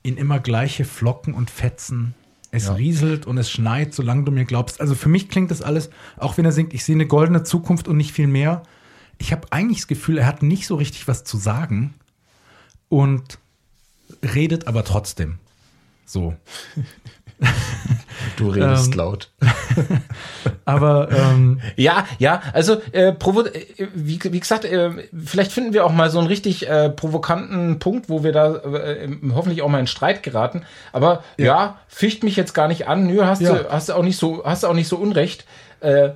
in immer gleiche Flocken und Fetzen. Es rieselt und es schneit, solange du mir glaubst. Also für mich klingt das alles, auch wenn er singt, ich sehe eine goldene Zukunft und nicht viel mehr. Ich habe eigentlich das Gefühl, er hat nicht so richtig was zu sagen. Und redet aber trotzdem. So. Du redest Ähm, laut. Aber ähm, Ja, ja, also äh, provo äh, wie, wie gesagt, äh, vielleicht finden wir auch mal so einen richtig äh, provokanten Punkt, wo wir da äh, hoffentlich auch mal in Streit geraten. Aber ja, ficht mich jetzt gar nicht an. Nö, hast Ja. du hast du auch nicht so hast du auch nicht so unrecht. Äh,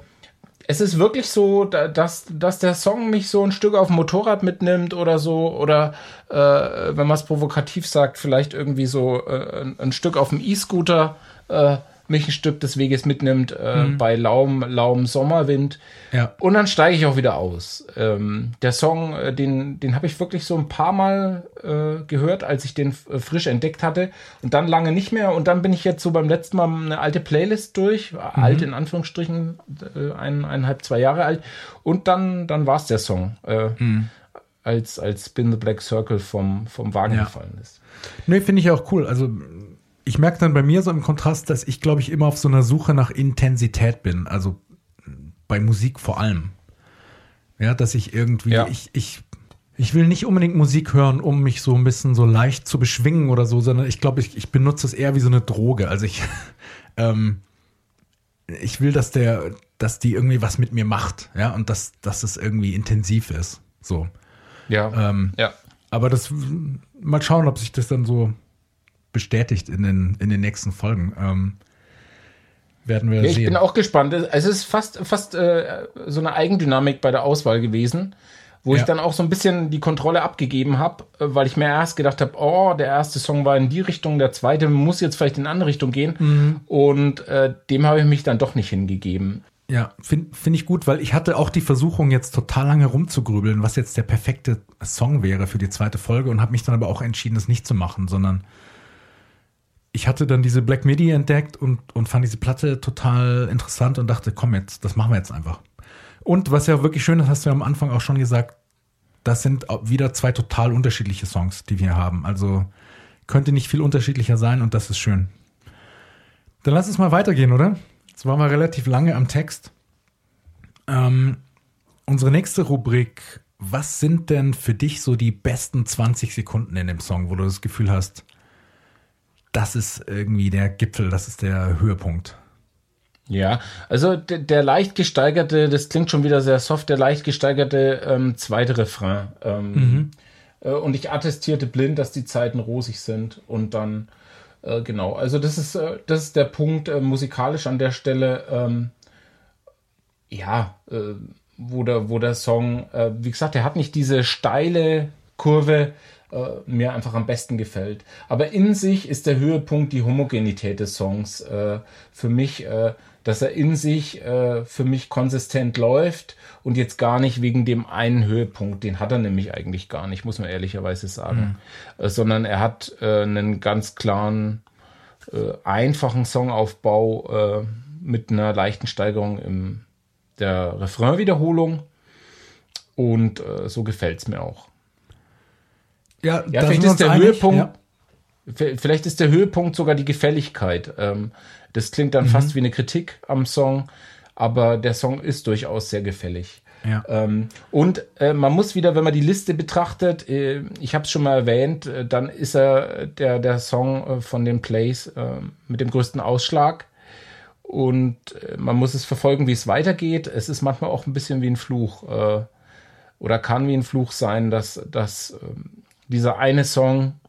es ist wirklich so, da- dass, dass der Song mich so ein Stück auf dem Motorrad mitnimmt oder so, oder äh, wenn man es provokativ sagt, vielleicht irgendwie so äh, ein, ein Stück auf dem E-Scooter äh, mich ein Stück des Weges mitnimmt äh, bei lauem, lauem Sommerwind. Ja. Und dann steige ich auch wieder aus. Ähm, der Song, äh, den, den habe ich wirklich so ein paar Mal äh, gehört, als ich den äh, frisch entdeckt hatte. Und dann lange nicht mehr. Und dann bin ich jetzt so beim letzten Mal eine alte Playlist durch. Alt in Anführungsstrichen, äh, ein, eineinhalb, zwei Jahre alt. Und dann, dann war es der Song. Äh, Als, als Spin the Black Circle vom, vom Wagen Ja. gefallen ist. Nee, finde ich auch cool. Also ich merke dann bei mir so im Kontrast, dass ich, glaube ich, immer auf so einer Suche nach Intensität bin. Also bei Musik vor allem. Ja, dass ich irgendwie, Ja. ich, ich, ich will nicht unbedingt Musik hören, um mich so ein bisschen so leicht zu beschwingen oder so, sondern ich glaube, ich, ich benutze es eher wie so eine Droge. Also ich, ähm, ich will, dass der, dass die irgendwie was mit mir macht, ja, und dass, dass es irgendwie intensiv ist. So. Ja. Ähm, ja. aber das mal schauen, ob sich das dann so bestätigt in den, in den nächsten Folgen. Ähm, werden wir Ja, ich sehen. bin auch gespannt. Es ist fast, fast äh, so eine Eigendynamik bei der Auswahl gewesen, wo ich Ja. dann auch so ein bisschen die Kontrolle abgegeben habe, äh, weil ich mir erst gedacht habe, oh, der erste Song war in die Richtung, der zweite muss jetzt vielleicht in eine andere Richtung gehen. Mhm. Und äh, dem habe ich mich dann doch nicht hingegeben. ja, finde find ich gut, weil ich hatte auch die Versuchung, jetzt total lange rumzugrübeln, was jetzt der perfekte Song wäre für die zweite Folge und habe mich dann aber auch entschieden, das nicht zu machen, sondern ich hatte dann diese Black Midi entdeckt und, und fand diese Platte total interessant und dachte, komm jetzt, das machen wir jetzt einfach. Und was ja wirklich schön ist, hast du ja am Anfang auch schon gesagt, das sind wieder zwei total unterschiedliche Songs, die wir haben. Also könnte nicht viel unterschiedlicher sein und das ist schön. Dann lass uns mal weitergehen, oder? Jetzt waren wir relativ lange am Text. Ähm, unsere nächste Rubrik, was sind denn für dich so die besten 20 Sekunden in dem Song, wo du das Gefühl hast, das ist irgendwie der Gipfel, das ist der Höhepunkt? Ja, also der, der leicht gesteigerte, das klingt schon wieder sehr soft, der leicht gesteigerte ähm, zweite Refrain. Ähm, äh, und ich attestierte blind, dass die Zeiten rosig sind und dann äh, genau. Also das ist äh, das ist der Punkt äh, musikalisch an der Stelle. Ähm, ja, äh, wo der wo der Song, äh, wie gesagt, der hat nicht diese steile Kurve, äh, mir einfach am besten gefällt. Aber in sich ist der Höhepunkt die Homogenität des Songs. Äh, für mich, äh, dass er in sich äh, für mich konsistent läuft und jetzt gar nicht wegen dem einen Höhepunkt, den hat er nämlich eigentlich gar nicht, muss man ehrlicherweise sagen, äh, sondern er hat äh, einen ganz klaren, einfachen Songaufbau mit einer leichten Steigerung im der Refrain-Wiederholung und so gefällt's mir auch. Ja, Ja, da vielleicht ist der einig. Höhepunkt, Ja. vielleicht ist der Höhepunkt sogar die Gefälligkeit. Ähm, das klingt dann fast wie eine Kritik am Song, aber der Song ist durchaus sehr gefällig. Ja. Ähm, und äh, man muss wieder, wenn man die Liste betrachtet, äh, ich habe es schon mal erwähnt, äh, dann ist er der, der Song von den Plays mit dem größten Ausschlag. Und man muss es verfolgen, wie es weitergeht. Es ist manchmal auch ein bisschen wie ein Fluch. Oder kann wie ein Fluch sein, dass, dass ähm, dieser eine Song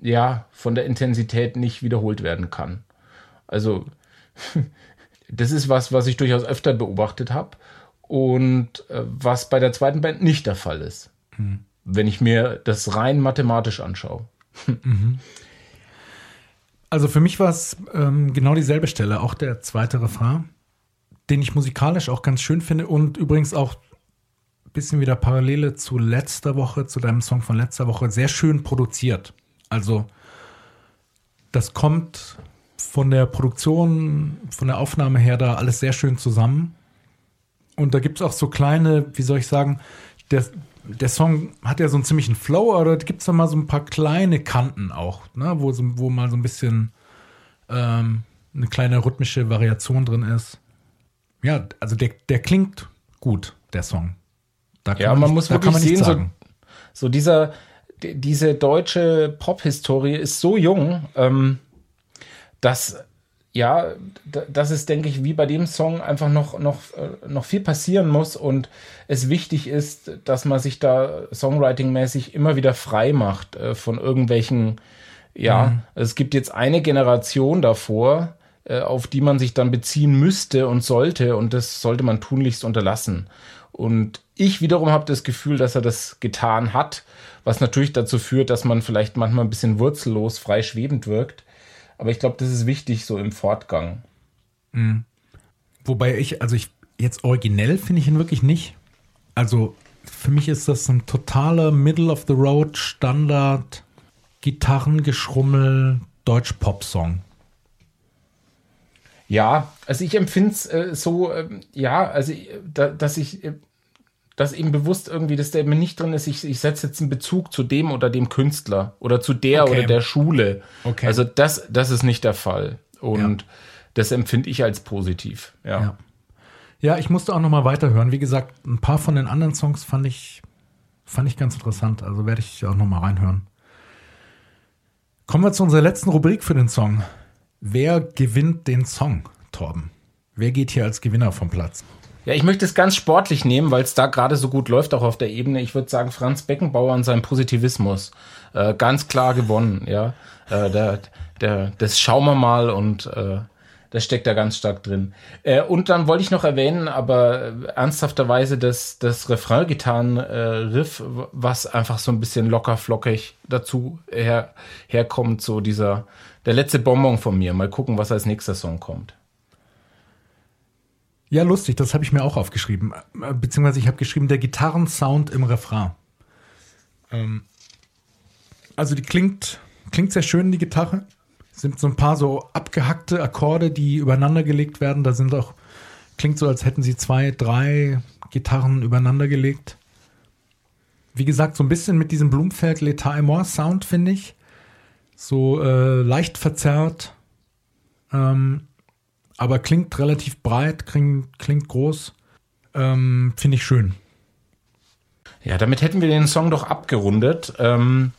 ja von der Intensität nicht wiederholt werden kann. Also das ist was, was ich durchaus öfter beobachtet habe und äh, was bei der zweiten Band nicht der Fall ist. Wenn ich mir das rein mathematisch anschaue. Also für mich war es ähm, genau dieselbe Stelle, auch der zweite Refrain, den ich musikalisch auch ganz schön finde und übrigens auch bisschen wieder Parallele zu letzter Woche, zu deinem Song von letzter Woche, sehr schön produziert. Also das kommt von der Produktion, von der Aufnahme her da alles sehr schön zusammen. Und da gibt es auch so kleine, wie soll ich sagen, der, der Song hat ja so einen ziemlichen Flow, aber da gibt es dann mal so ein paar kleine Kanten auch, ne? wo, so, wo mal so ein bisschen ähm, eine kleine rhythmische Variation drin ist. Ja, also der, der klingt gut, der Song. Da kann Ja, man nicht- muss wirklich man sehen, so, sagen. so dieser, diese deutsche Pop-Historie ist so jung, ähm, dass ja, das ist, denke ich, wie bei dem Song einfach noch, noch, äh, noch viel passieren muss und es wichtig ist, dass man sich da songwriting-mäßig immer wieder frei macht äh, von irgendwelchen, ja, mhm. es gibt jetzt eine Generation davor, äh, auf die man sich dann beziehen müsste und sollte und das sollte man tunlichst unterlassen. Und ich wiederum habe das Gefühl, dass er das getan hat, was natürlich dazu führt, dass man vielleicht manchmal ein bisschen wurzellos, frei schwebend wirkt. Aber ich glaube, das ist wichtig so im Fortgang. Mhm. Wobei ich, also ich jetzt originell finde ich ihn wirklich nicht. Also für mich ist das ein totaler Middle of the Road Standard Gitarrengeschrummel Deutsch-Pop-Song. Ja, also ich empfinde es äh, so, äh, ja, also da, dass ich äh, dass eben bewusst irgendwie, dass der mir nicht drin ist, ich, ich setze jetzt einen Bezug zu dem oder dem Künstler oder zu der okay. oder der Schule. Okay. Also das, das ist nicht der Fall. Und ja. das empfinde ich als positiv. Ja. ja. Ja, ich musste auch noch mal weiterhören. Wie gesagt, ein paar von den anderen Songs fand ich, fand ich ganz interessant. Also werde ich auch noch mal reinhören. Kommen wir zu unserer letzten Rubrik für den Song. Wer gewinnt den Song, Torben? Wer geht hier als Gewinner vom Platz? Ja, ich möchte es ganz sportlich nehmen, weil es da gerade so gut läuft, auch auf der Ebene. Ich würde sagen, Franz Beckenbauer und sein Positivismus. Äh, ganz klar gewonnen, ja. Äh, der, der, das schauen wir mal und äh, das steckt da ganz stark drin. Äh, und dann wollte ich noch erwähnen, aber äh, ernsthafterweise das, das Refrain-Gitarren-Riff, äh, was einfach so ein bisschen locker flockig dazu her, herkommt, so dieser, der letzte Bonbon von mir. Mal gucken, was als nächster Song kommt. Ja, lustig, das habe ich mir auch aufgeschrieben. Beziehungsweise ich habe geschrieben, der Gitarrensound im Refrain. Ähm, also die klingt, klingt sehr schön, die Gitarre. Es sind so ein paar so abgehackte Akkorde, die übereinander gelegt werden. Da sind auch, klingt so, als hätten sie zwei, drei Gitarren übereinander gelegt. Wie gesagt, so ein bisschen mit diesem Blumfeld L'Etat et Moi Sound, finde ich. So äh, leicht verzerrt. Ähm, aber klingt relativ breit, klingt, klingt groß. Ähm, Finde ich schön. Ja, damit hätten wir den Song doch abgerundet. Ähm,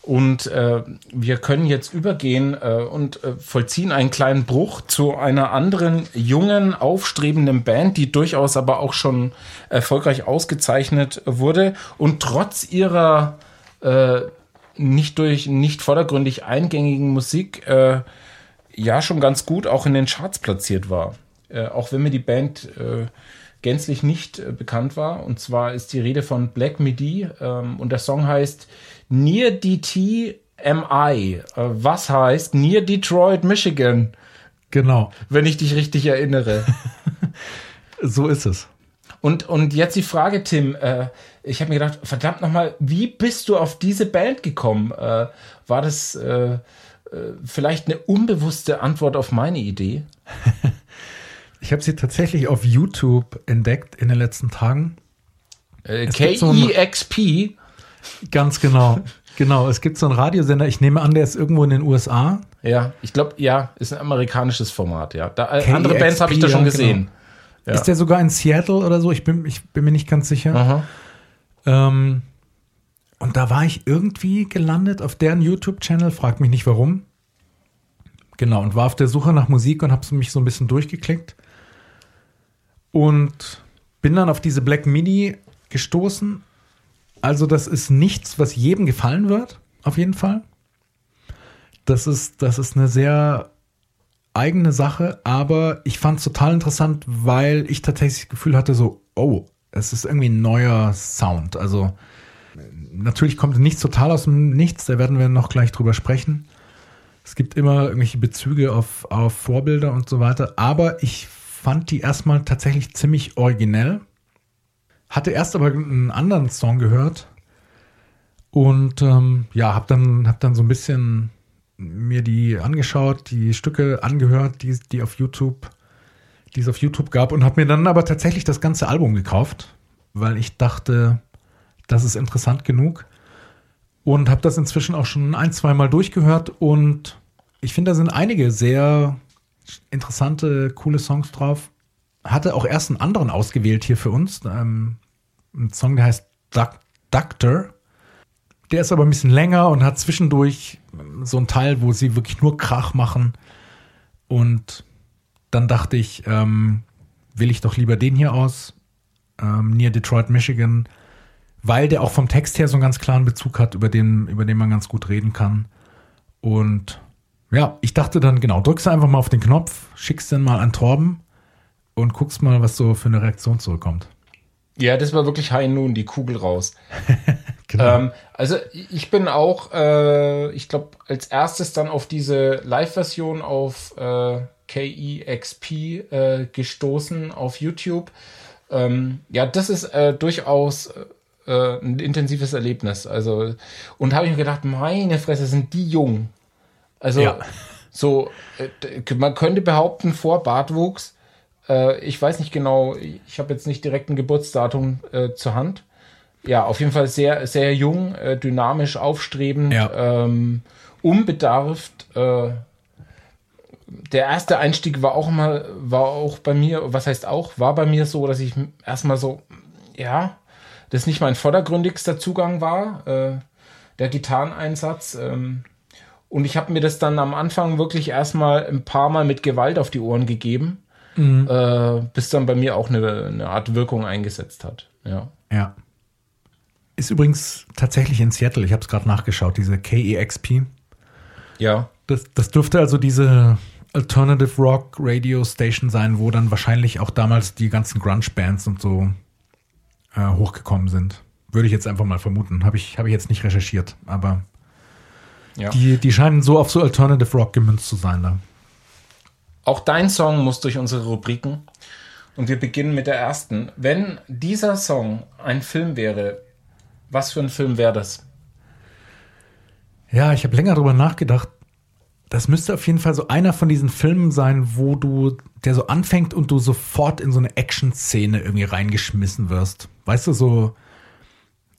und äh, wir können jetzt übergehen äh, und äh, vollziehen einen kleinen Bruch zu einer anderen jungen, aufstrebenden Band, die durchaus aber auch schon erfolgreich ausgezeichnet wurde und trotz ihrer äh, nicht durch nicht vordergründig eingängigen Musik äh, ja schon ganz gut auch in den Charts platziert war. Äh, auch wenn mir die Band äh, gänzlich nicht äh, bekannt war. Und zwar ist die Rede von Black Midi ähm, und der Song heißt Near DT MI, äh, was heißt Near Detroit, Michigan. Genau. Wenn ich dich richtig erinnere. so ist es. Und, und jetzt die Frage, Tim. Äh, ich habe mir gedacht, verdammt nochmal, wie bist du auf diese Band gekommen? Äh, war das vielleicht eine unbewusste Antwort auf meine Idee? ich habe sie tatsächlich auf YouTube entdeckt in den letzten Tagen. Äh, KEXP? So ganz genau. Genau, es gibt so einen Radiosender, ich nehme an, der ist irgendwo in den USA. Ja, ich glaube, ja, ist ein amerikanisches Format, ja. Da, äh, andere Bands habe ich da schon ja, gesehen. Genau. Ja. Ist der sogar in Seattle oder so? Ich bin, ich bin mir nicht ganz sicher. Ähm, und da war ich irgendwie gelandet auf deren YouTube-Channel, frag mich nicht warum. Genau, und war auf der Suche nach Musik und habe mich so ein bisschen durchgeklickt. Und bin dann auf diese Black Midi gestoßen. Also, das ist nichts, was jedem gefallen wird, auf jeden Fall. Das ist, das ist eine sehr eigene Sache, aber ich fand es total interessant, weil ich tatsächlich das Gefühl hatte, so, oh, es ist irgendwie ein neuer Sound. Also, natürlich kommt nichts total aus dem Nichts, da werden wir noch gleich drüber sprechen. Es gibt immer irgendwelche Bezüge auf, auf Vorbilder und so weiter, aber ich fand die erstmal tatsächlich ziemlich originell. Hatte erst aber einen anderen Song gehört und ähm, ja, hab dann, hab dann so ein bisschen mir die angeschaut, die Stücke angehört, die, die auf YouTube, die es auf YouTube gab und habe mir dann aber tatsächlich das ganze Album gekauft, weil ich dachte, das ist interessant genug. Und habe das inzwischen auch schon ein, zwei Mal durchgehört. Und ich finde, da sind einige sehr interessante, coole Songs drauf. Hatte auch erst einen anderen ausgewählt hier für uns. Ähm, ein Song, der heißt Duck Doctor. der ist aber ein bisschen länger und hat zwischendurch so einen Teil, wo sie wirklich nur Krach machen. Und dann dachte ich, ähm, will ich doch lieber den hier aus, ähm, Near Detroit, Michigan, weil der auch vom Text her so einen ganz klaren Bezug hat, über den, über den man ganz gut reden kann. Und ja, ich dachte dann, genau, drückst du einfach mal auf den Knopf, schickst den mal an Torben und guckst mal, was so für eine Reaktion zurückkommt. Ja, das war wirklich High Noon, die Kugel raus. genau. Ähm, also ich bin auch, äh, ich glaube, als erstes dann auf diese Live-Version auf äh, KEXP äh, gestoßen auf YouTube. Ähm, ja, das ist äh, durchaus äh, ein intensives Erlebnis. Also, und habe ich mir gedacht, meine Fresse, sind die jung. Also, ja. so, äh, man könnte behaupten, vor Bartwuchs, äh, ich weiß nicht genau, ich habe jetzt nicht direkt ein Geburtsdatum äh, zur Hand. Ja, auf jeden Fall sehr, sehr jung, äh, dynamisch, aufstrebend, ja. ähm, unbedarft. Äh, der erste Einstieg war auch mal, war auch bei mir, was heißt auch, war bei mir so, dass ich erstmal so, ja, das nicht mein vordergründigster Zugang war, äh, der Gitarreneinsatz. Ähm, und ich habe mir das dann am Anfang wirklich erstmal ein paar Mal mit Gewalt auf die Ohren gegeben, mhm. äh, bis dann bei mir auch eine, eine Art Wirkung eingesetzt hat. Ja. Ja. Ist übrigens tatsächlich in Seattle, ich habe es gerade nachgeschaut, diese KEXP. Ja. Das, das dürfte also diese Alternative Rock Radio Station sein, wo dann wahrscheinlich auch damals die ganzen Grunge-Bands und so äh, hochgekommen sind. Würde ich jetzt einfach mal vermuten. Habe ich, hab ich jetzt nicht recherchiert, aber ja. die, die scheinen so auf so Alternative Rock gemünzt zu sein. Da. Auch dein Song muss durch unsere Rubriken. Und wir beginnen mit der ersten. Wenn dieser Song ein Film wäre, was für ein Film wäre das? Ja, ich habe länger darüber nachgedacht. Das müsste auf jeden Fall so einer von diesen Filmen sein, wo du, der so anfängt und du sofort in so eine Action-Szene irgendwie reingeschmissen wirst. Weißt du, so,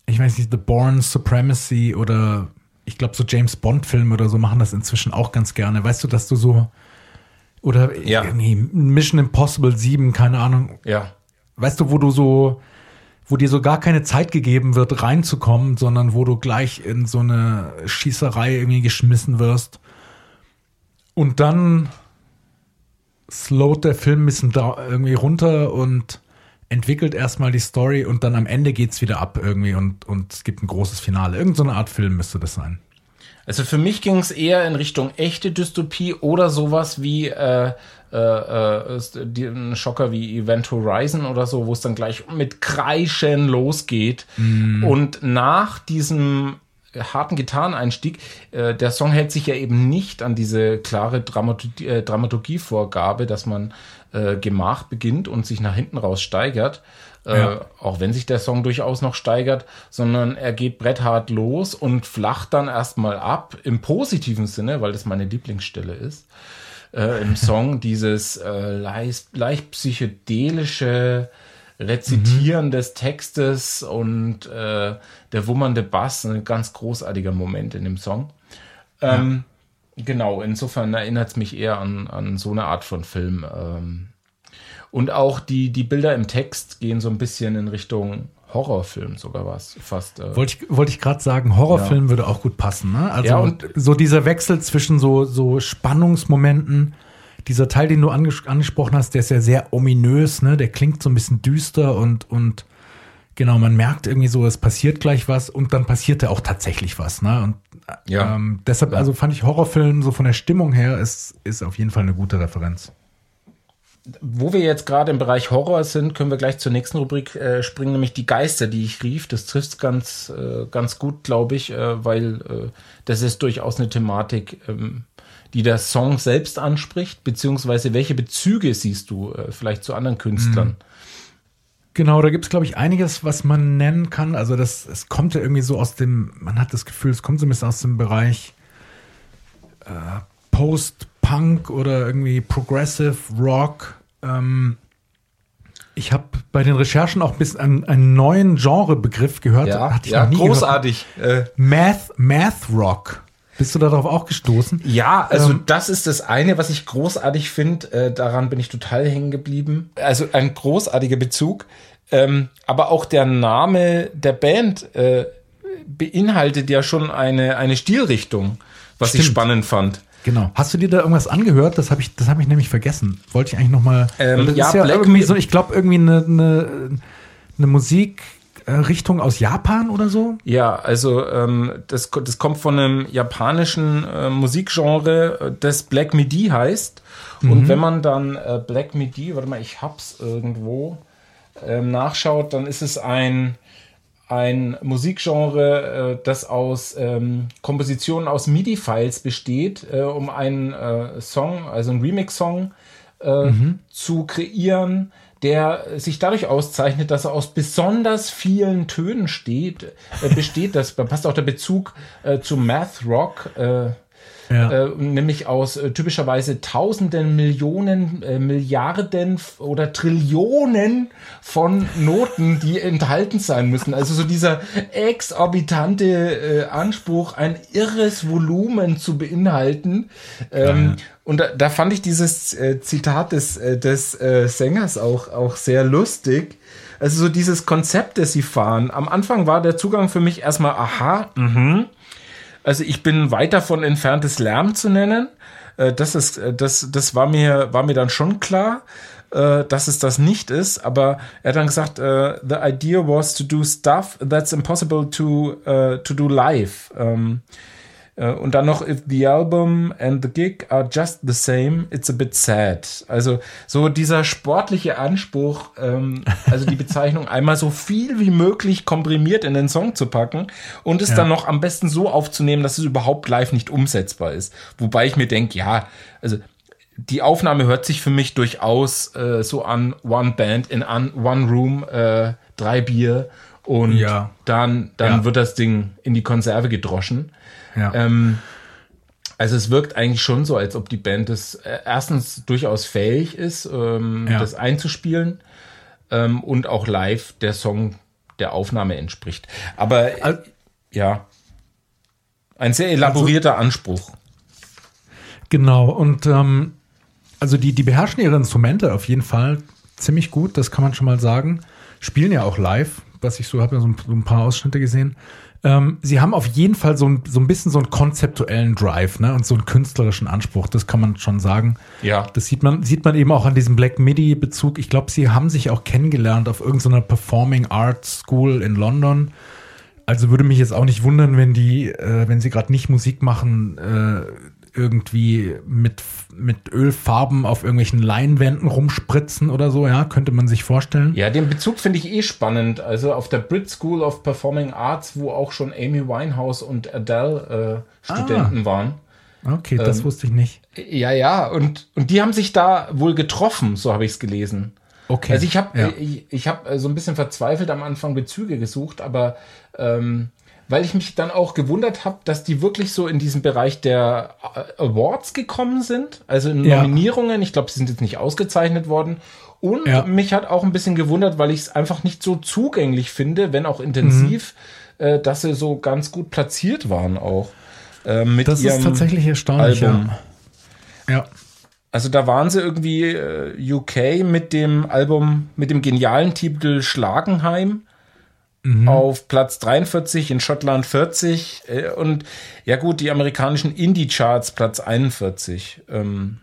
ich weiß nicht, The Born Supremacy oder ich glaube, so James Bond-Filme oder so machen das inzwischen auch ganz gerne. Weißt du, dass du so, oder ja. nee, Mission Impossible 7, keine Ahnung. Ja. Weißt du, wo du so, wo dir so gar keine Zeit gegeben wird, reinzukommen, sondern wo du gleich in so eine Schießerei irgendwie geschmissen wirst und dann slowt der Film ein bisschen da irgendwie runter und entwickelt erstmal die Story und dann am Ende geht es wieder ab irgendwie und, und es gibt ein großes Finale. Irgend so eine Art Film müsste das sein. Also für mich ging es eher in Richtung echte Dystopie oder sowas wie äh, äh, äh, die, ein Schocker wie Event Horizon oder so, wo es dann gleich mit Kreischen losgeht. Mm. Und nach diesem harten Gitarreneinstieg. Äh, der Song hält sich ja eben nicht an diese klare Dramaturgie, äh, Dramaturgievorgabe, dass man äh, Gemach beginnt und sich nach hinten raus steigert. Äh, ja. Auch wenn sich der Song durchaus noch steigert, sondern er geht bretthart los und flacht dann erstmal ab, im positiven Sinne, weil das meine Lieblingsstelle ist. Äh, Im Song dieses äh, leicht, leicht psychedelische Rezitieren mhm. des Textes und äh, der wummernde Bass, ein ganz großartiger Moment in dem Song. Ähm, ja. Genau, insofern erinnert es mich eher an, an so eine Art von Film. Ähm, und auch die, die Bilder im Text gehen so ein bisschen in Richtung Horrorfilm sogar was fast. Äh wollte ich, wollte ich gerade sagen, Horrorfilm ja. würde auch gut passen, ne? Also ja, und so dieser Wechsel zwischen so, so Spannungsmomenten dieser Teil, den du anges angesprochen hast, der ist ja sehr ominös, ne? Der klingt so ein bisschen düster und, und genau, man merkt irgendwie so, es passiert gleich was und dann passiert ja auch tatsächlich was, ne? Und ja. ähm, deshalb, also fand ich Horrorfilm so von der Stimmung her, ist, ist auf jeden Fall eine gute Referenz. Wo wir jetzt gerade im Bereich Horror sind, können wir gleich zur nächsten Rubrik äh, springen, nämlich die Geister, die ich rief. Das trifft ganz, äh, ganz gut, glaube ich, äh, weil äh, das ist durchaus eine Thematik, ähm, die der Song selbst anspricht, beziehungsweise welche Bezüge siehst du äh, vielleicht zu anderen Künstlern? Mhm. Genau, da gibt es, glaube ich, einiges, was man nennen kann. Also das, es kommt ja irgendwie so aus dem, man hat das Gefühl, es kommt so ein bisschen aus dem Bereich äh, Post-Punk oder irgendwie Progressive Rock. Ähm, ich habe bei den Recherchen auch bis einen, einen neuen Genrebegriff gehört. Ja, ja, großartig. Gehört. Math, Math Rock. Bist du darauf auch gestoßen? Ja, also ähm, das ist das eine, was ich großartig finde. Äh, daran bin ich total hängen geblieben. Also ein großartiger Bezug. Ähm, aber auch der Name der Band, äh, beinhaltet ja schon eine, eine Stilrichtung, was ich Stimmt. spannend fand. Genau. Hast du dir da irgendwas angehört? Das habe ich, das habe ich nämlich vergessen. Wollte ich eigentlich noch mal. Ähm, ja, ja Black irgendwie so. Ich glaube irgendwie eine eine, eine Musikrichtung aus Japan oder so. Ja, also ähm, das, das kommt von einem japanischen äh, Musikgenre, äh, das Black Midi heißt. Und wenn man dann äh, Black Midi, warte mal, ich hab's irgendwo, ähm, nachschaut, dann ist es ein, ein Musikgenre, äh, das aus ähm, Kompositionen aus MIDI-Files besteht, äh, um einen äh, Song, also einen Remix-Song äh, zu kreieren, der sich dadurch auszeichnet, dass er aus besonders vielen Tönen steht, äh, besteht. Das da passt auch der Bezug äh, zu Math Rock. Äh, Ja. äh, nämlich aus äh, typischerweise Tausenden, Millionen, äh, Milliarden oder Trillionen von Noten, die enthalten sein müssen. Also so dieser exorbitante äh, Anspruch, ein irres Volumen zu beinhalten. Ähm, und da, da fand ich dieses äh, Zitat des, äh, des Sängers auch, auch sehr lustig. Also so dieses Konzept, das sie fahren. Am Anfang war der Zugang für mich erstmal, aha, mhm. Also ich bin weit davon entfernt, es Lärm zu nennen. Äh, Das ist, äh, das, das war mir, war mir dann schon klar, äh, dass es das nicht ist. Aber er hat dann gesagt, the idea was to do stuff that's impossible to, to do live. Äh, Und dann noch, if the album and the gig are just the same, it's a bit sad. Also so dieser sportliche Anspruch, ähm, also die Bezeichnung einmal so viel wie möglich komprimiert in den Song zu packen und es Ja. dann noch am besten so aufzunehmen, dass es überhaupt live nicht umsetzbar ist. Wobei ich mir denke, ja, also die Aufnahme hört sich für mich durchaus äh, so an One Band in an, One Room, äh, drei Bier und Ja. dann, dann Ja. wird das Ding in die Konserve gedroschen. Ja. Ähm, also es wirkt eigentlich schon so, als ob die Band es äh, erstens durchaus fähig ist, ähm, Ja. das einzuspielen ähm, und auch live der Song der Aufnahme entspricht. Aber äh, Al- ja, ein sehr elaborierter Anspruch. Genau, und ähm, also die, die beherrschen ihre Instrumente auf jeden Fall ziemlich gut, das kann man schon mal sagen. Spielen ja auch live, was ich so habe, so, so ein paar Ausschnitte gesehen. Ähm, sie haben auf jeden Fall so ein, so ein bisschen so einen konzeptuellen Drive ne? und so einen künstlerischen Anspruch, das kann man schon sagen. Ja. Das sieht man, sieht man eben auch an diesem Black MIDI-Bezug. Ich glaube, sie haben sich auch kennengelernt auf irgendeiner Performing Arts School in London. Also würde mich jetzt auch nicht wundern, wenn die, äh, wenn sie gerade nicht Musik machen, äh, irgendwie mit, mit Ölfarben auf irgendwelchen Leinwänden rumspritzen oder so, ja, könnte man sich vorstellen. Ja, den Bezug finde ich eh spannend. Also auf der Brit School of Performing Arts, wo auch schon Amy Winehouse und Adele äh, Studenten waren. Okay, das wusste ich nicht. Ja, ja, und, und die haben sich da wohl getroffen, so habe ich es gelesen. Okay. Also ich habe Ja. ich, ich hab äh, so ein bisschen verzweifelt am Anfang Bezüge gesucht, aber ähm, weil ich mich dann auch gewundert habe, dass die wirklich so in diesen Bereich der äh, Awards gekommen sind, also in Ja. Nominierungen. Ich glaube, sie sind jetzt nicht ausgezeichnet worden. Und Ja. mich hat auch ein bisschen gewundert, weil ich es einfach nicht so zugänglich finde, wenn auch intensiv, Mhm. äh, dass sie so ganz gut platziert waren auch. Äh, mit das ist ihrem tatsächlich erstaunlich. Album. Ja. ja. Also da waren sie irgendwie äh, UK mit dem Album, mit dem genialen Titel Schlagenheim auf Platz 43, in Schottland 40 äh, und ja gut, die amerikanischen Indie-Charts Platz 41. Ähm,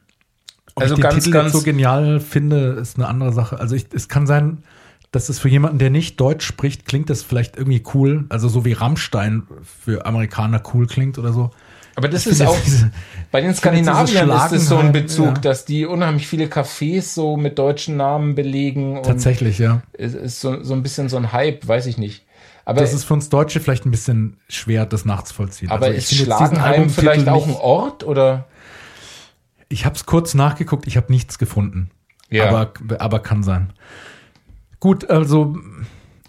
Ob also ich den ganz, Titel ganz, so genial finde, ist eine andere Sache. Also ich, es kann sein, dass es für jemanden, der nicht Deutsch spricht, klingt das vielleicht irgendwie cool. Also so wie Rammstein für Amerikaner cool klingt oder so. Aber das ist auch, bei den Skandinaviern ist es so ein Bezug, ja. dass die unheimlich viele Cafés so mit deutschen Namen belegen Tatsächlich, ja. es ist so, so ein bisschen so ein Hype, weiß ich nicht. Aber, Das ist für uns Deutsche vielleicht ein bisschen schwer, das nachzuvollziehen. aber Also ich ist Schlagenheim vielleicht auch ein Ort oder? Ich habe es kurz nachgeguckt, ich habe nichts gefunden. Ja. Aber, aber kann sein. Gut, also,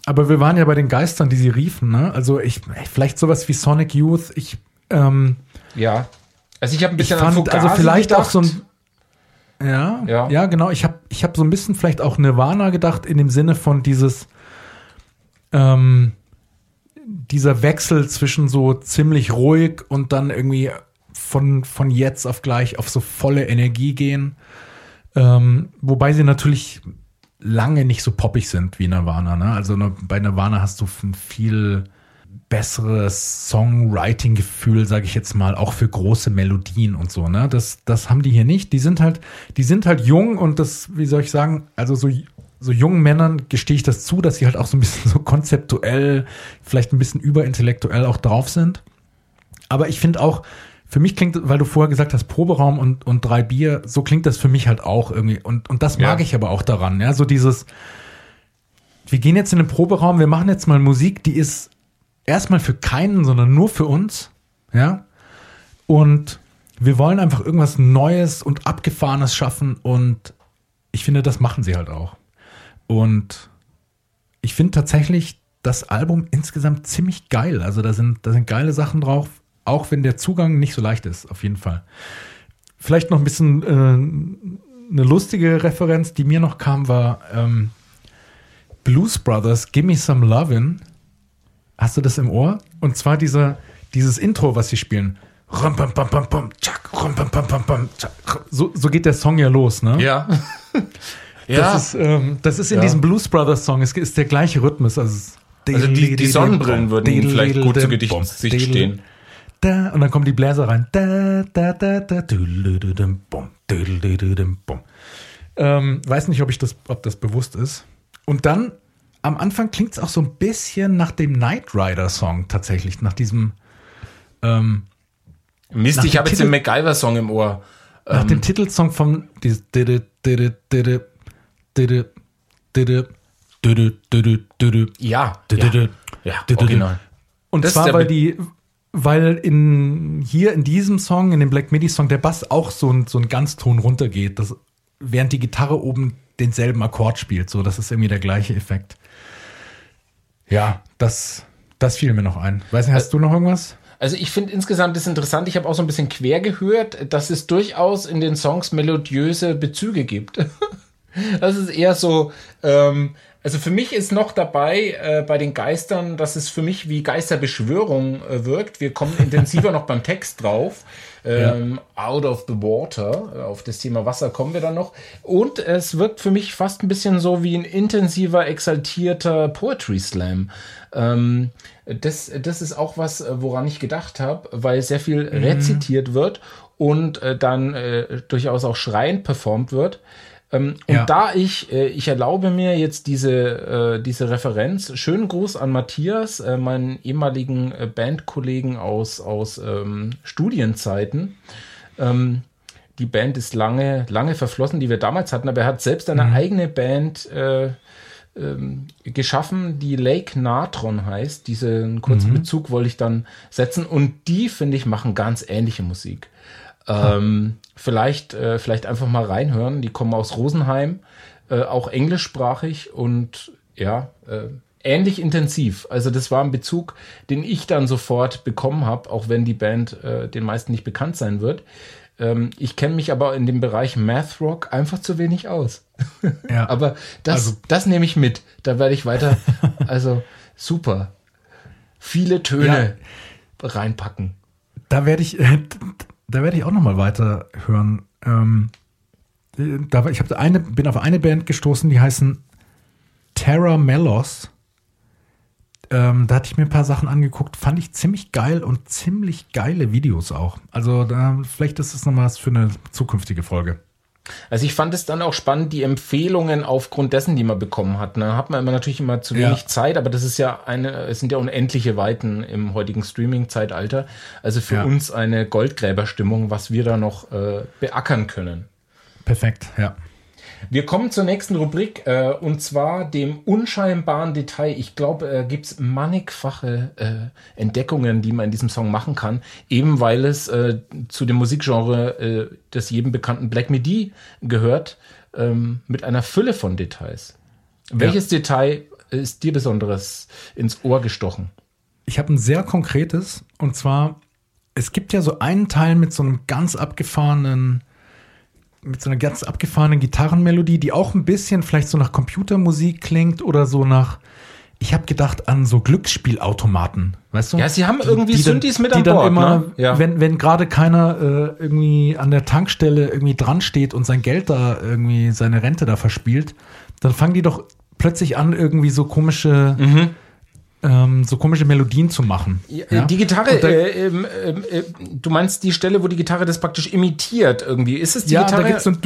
aber wir waren ja bei den Geistern, die sie riefen, ne? Also ich, vielleicht sowas wie Sonic Youth. Ich, ähm, Ja. Also ich habe ein ich bisschen an fand, Fugazi also vielleicht auch gedacht. so ein, ja, Ja. ja, genau. Ich habe, ich habe so ein bisschen vielleicht auch Nirvana gedacht in dem Sinne von dieses, ähm, dieser Wechsel zwischen so ziemlich ruhig und dann irgendwie von, von jetzt auf gleich auf so volle Energie gehen. Ähm, wobei sie natürlich lange nicht so poppig sind wie Nirvana. Ne? Also bei Nirvana hast du viel besseres Songwriting-Gefühl, sage ich jetzt mal, auch für große Melodien und so. Ne? Das, das haben die hier nicht. Die sind halt, die sind halt jung und das, wie soll ich sagen, also so so jungen Männern gestehe ich das zu, dass sie halt auch so ein bisschen so konzeptuell, vielleicht ein bisschen überintellektuell auch drauf sind. Aber ich finde auch, für mich klingt, weil du vorher gesagt hast, Proberaum und, und drei Bier, so klingt das für mich halt auch irgendwie. Und, und das mag ja. ich aber auch daran, ja, so dieses, wir gehen jetzt in den Proberaum, wir machen jetzt mal Musik, die ist erstmal für keinen, sondern nur für uns, ja. Und wir wollen einfach irgendwas Neues und Abgefahrenes schaffen und ich finde, das machen sie halt auch. Und ich finde tatsächlich das Album insgesamt ziemlich geil. Also da sind, da sind geile Sachen drauf, auch wenn der Zugang nicht so leicht ist, auf jeden Fall. Vielleicht noch ein bisschen äh, eine lustige Referenz, die mir noch kam, war ähm, Blues Brothers, Gimme Some Lovin'. Hast du das im Ohr? Und zwar dieser, dieses Intro, was sie spielen. So, so geht der Song ja los, ne? Ja. ja. Das ist, ähm, das ist in ja. diesem Blues Brothers Song, es ist der gleiche Rhythmus. Also, also die, die Sonnenbrillen würden ihnen vielleicht gut zu Gedicht sich stehen. Da, und dann kommen die Bläser rein. Da, da, da, da, ähm, weiß nicht, ob ich das, ob das bewusst ist. Und dann am Anfang klingt es auch so ein bisschen nach dem Knight Rider Song tatsächlich, nach diesem. Ähm, Mist, ich habe jetzt den MacGyver Song im Ohr. Nach ähm, dem Titelsong von ja, ja, ja, original. Und das zwar, weil die, weil in, hier in diesem Song, in dem Black Midi Song, der Bass auch so ein, so ein Ganzton runtergeht, das, während die Gitarre oben denselben Akkord spielt. So, das ist irgendwie der gleiche Effekt. Ja, das, das fiel mir noch ein. Weiß nicht, hast du noch irgendwas? Also ich finde insgesamt das interessant, ich habe auch so ein bisschen quer gehört, dass es durchaus in den Songs melodiöse Bezüge gibt. das ist eher so, ähm, also für mich ist noch dabei äh, bei den Geistern, dass es für mich wie Geisterbeschwörung äh, wirkt. Wir kommen intensiver noch beim Text drauf. Ähm, ja. Out of the Water. Auf das Thema Wasser kommen wir dann noch. Und es wirkt für mich fast ein bisschen so wie ein intensiver, exaltierter Poetry Slam. Ähm, das, das ist auch was, woran ich gedacht habe, weil sehr viel mhm. rezitiert wird und äh, dann äh, durchaus auch schreiend performt wird. Ähm, und ja. da ich, äh, ich erlaube mir jetzt diese, äh, diese Referenz, schönen Gruß an Matthias, äh, meinen ehemaligen Bandkollegen aus, aus ähm, Studienzeiten. Ähm, die Band ist lange, lange verflossen, die wir damals hatten, aber er hat selbst eine mhm. eigene Band geschaffen, die Lake Natron heißt. Diesen kurzen mhm. Bezug wollte ich dann setzen. Und die, finde ich, machen ganz ähnliche Musik. Ähm, vielleicht, äh, vielleicht einfach mal reinhören. Die kommen aus Rosenheim, äh, auch englischsprachig und ja, äh, ähnlich intensiv. Also das war ein Bezug, den ich dann sofort bekommen habe, auch wenn die Band äh, den meisten nicht bekannt sein wird. Ähm, ich kenne mich aber in dem Bereich Math Rock einfach zu wenig aus. Ja. aber das, also, das nehme ich mit. Da werde ich weiter. Also super. Viele Töne ja. reinpacken. Da werde ich, da werde ich auch noch mal weiter hören. Ähm, da, ich eine, bin auf eine Band gestoßen, die heißen Terra Melos. Ähm, da hatte ich mir ein paar Sachen angeguckt, fand ich ziemlich geil und ziemlich geile Videos auch. Also da, vielleicht ist das noch was für eine zukünftige Folge. Also ich fand es dann auch spannend, die Empfehlungen aufgrund dessen, die man bekommen hat. Da hat man immer natürlich immer zu wenig ja. Zeit, aber das ist ja eine, es sind ja unendliche Weiten im heutigen Streaming-Zeitalter. Also für ja. uns eine Goldgräberstimmung, was wir da noch äh, beackern können. Perfekt, ja. Wir kommen zur nächsten Rubrik äh, und zwar dem unscheinbaren Detail. Ich glaube, äh, gibt es mannigfache äh, Entdeckungen, die man in diesem Song machen kann, eben weil es äh, zu dem Musikgenre äh, des jedem bekannten Black Midi gehört, ähm, mit einer Fülle von Details. Ja. Welches Detail ist dir besonderes ins Ohr gestochen? Ich habe ein sehr konkretes und zwar, es gibt ja so einen Teil mit so einem ganz abgefahrenen mit so einer ganz abgefahrenen Gitarrenmelodie, die auch ein bisschen vielleicht so nach Computermusik klingt oder so nach. Ich habe gedacht an so Glücksspielautomaten, weißt du? Ja, sie haben irgendwie die, die Synthes mit an die Bord, dann immer, ne? ja. wenn wenn gerade keiner äh, irgendwie an der Tankstelle irgendwie dran steht und sein Geld da irgendwie seine Rente da verspielt, dann fangen die doch plötzlich an irgendwie so komische mhm ähm, so komische Melodien zu machen. Ja? Die Gitarre, da, äh, äh, äh, du meinst die Stelle, wo die Gitarre das praktisch imitiert irgendwie. Ist es die ja, Gitarre? da gibt's so ein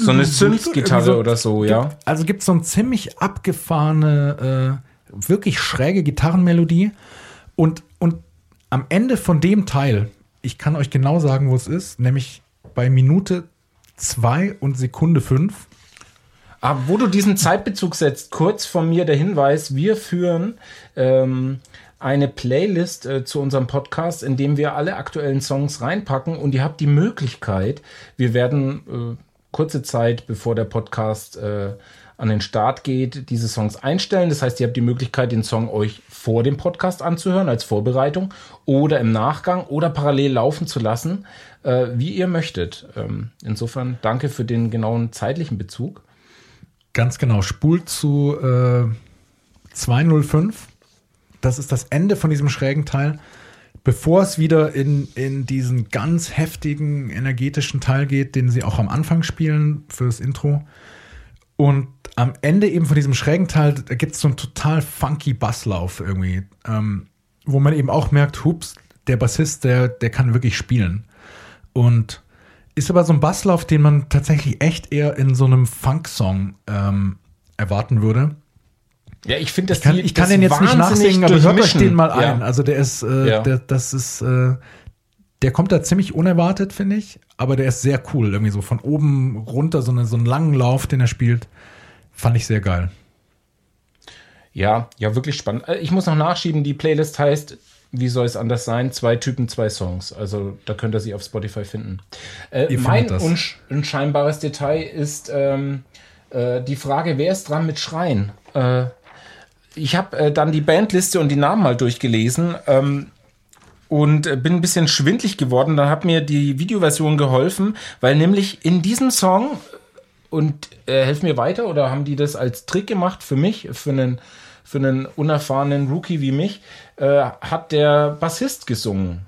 So eine Synth-Gitarre so, oder so, ja. Also gibt es so eine ziemlich abgefahrene, wirklich schräge Gitarrenmelodie. Und, und am Ende von dem Teil, ich kann euch genau sagen, wo es ist, nämlich bei Minute 2 und Sekunde 5 aber wo du diesen Zeitbezug setzt, kurz von mir der Hinweis, wir führen ähm, eine Playlist äh, zu unserem Podcast, in dem wir alle aktuellen Songs reinpacken und ihr habt die Möglichkeit, wir werden äh, kurze Zeit bevor der Podcast äh, an den Start geht, diese Songs einstellen. Das heißt, ihr habt die Möglichkeit, den Song euch vor dem Podcast anzuhören als Vorbereitung oder im Nachgang oder parallel laufen zu lassen, äh, wie ihr möchtet. Ähm, insofern danke für den genauen zeitlichen Bezug. Ganz genau. Spult zu äh, 205. Das ist das Ende von diesem schrägen Teil. Bevor es wieder in, in diesen ganz heftigen, energetischen Teil geht, den sie auch am Anfang spielen fürs Intro. Und am Ende eben von diesem schrägen Teil, da gibt es so einen total funky Basslauf irgendwie, ähm, wo man eben auch merkt, hups, der Bassist, der, der kann wirklich spielen. Und ist aber so ein Basslauf, den man tatsächlich echt eher in so einem Funk-Song ähm, erwarten würde. Ja, ich finde, ich kann, die, ich kann den jetzt nicht nachsingen, aber hört euch den mal ja. ein. Also der ist, äh, ja. der, das ist, äh, der kommt da ziemlich unerwartet, finde ich, aber der ist sehr cool. Irgendwie so von oben runter, so, eine, so einen langen Lauf, den er spielt, fand ich sehr geil. Ja, ja, wirklich spannend. Äh, ich muss noch nachschieben, die Playlist heißt wie soll es anders sein? Zwei Typen, zwei Songs. Also da könnt ihr sie auf Spotify finden. Äh, mein unsch unscheinbares Detail ist ähm, äh, die Frage, wer ist dran mit Schreien? Äh, ich habe äh, dann die Bandliste und die Namen mal durchgelesen ähm, und äh, bin ein bisschen schwindlig geworden. Dann hat mir die Videoversion geholfen, weil nämlich in diesem Song und äh, helf mir weiter oder haben die das als Trick gemacht für mich, für einen für einen unerfahrenen Rookie wie mich, äh, hat der Bassist gesungen.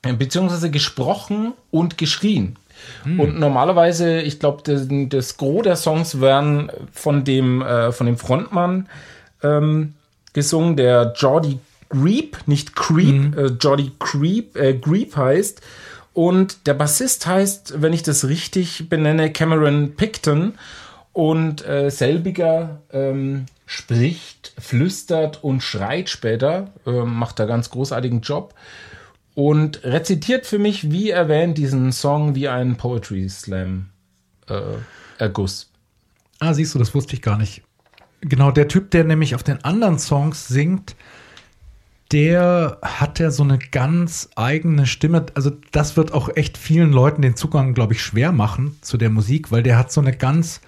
Beziehungsweise gesprochen und geschrien. Hm. Und normalerweise, ich glaube, das, das Gros der Songs werden von dem, äh, von dem Frontmann ähm, gesungen, der Jordi Creep, nicht Creep, mhm. äh, Jordi Creep, äh, Creep heißt. Und der Bassist heißt, wenn ich das richtig benenne, Cameron Picton. Und äh, selbiger ähm, spricht, flüstert und schreit später, äh, macht da ganz großartigen Job und rezitiert für mich, wie erwähnt, diesen Song wie ein Poetry Slam äh, Erguss. Ah, siehst du, das wusste ich gar nicht. Genau, der Typ, der nämlich auf den anderen Songs singt, der hat ja so eine ganz eigene Stimme. Also, das wird auch echt vielen Leuten den Zugang, glaube ich, schwer machen zu der Musik, weil der hat so eine ganz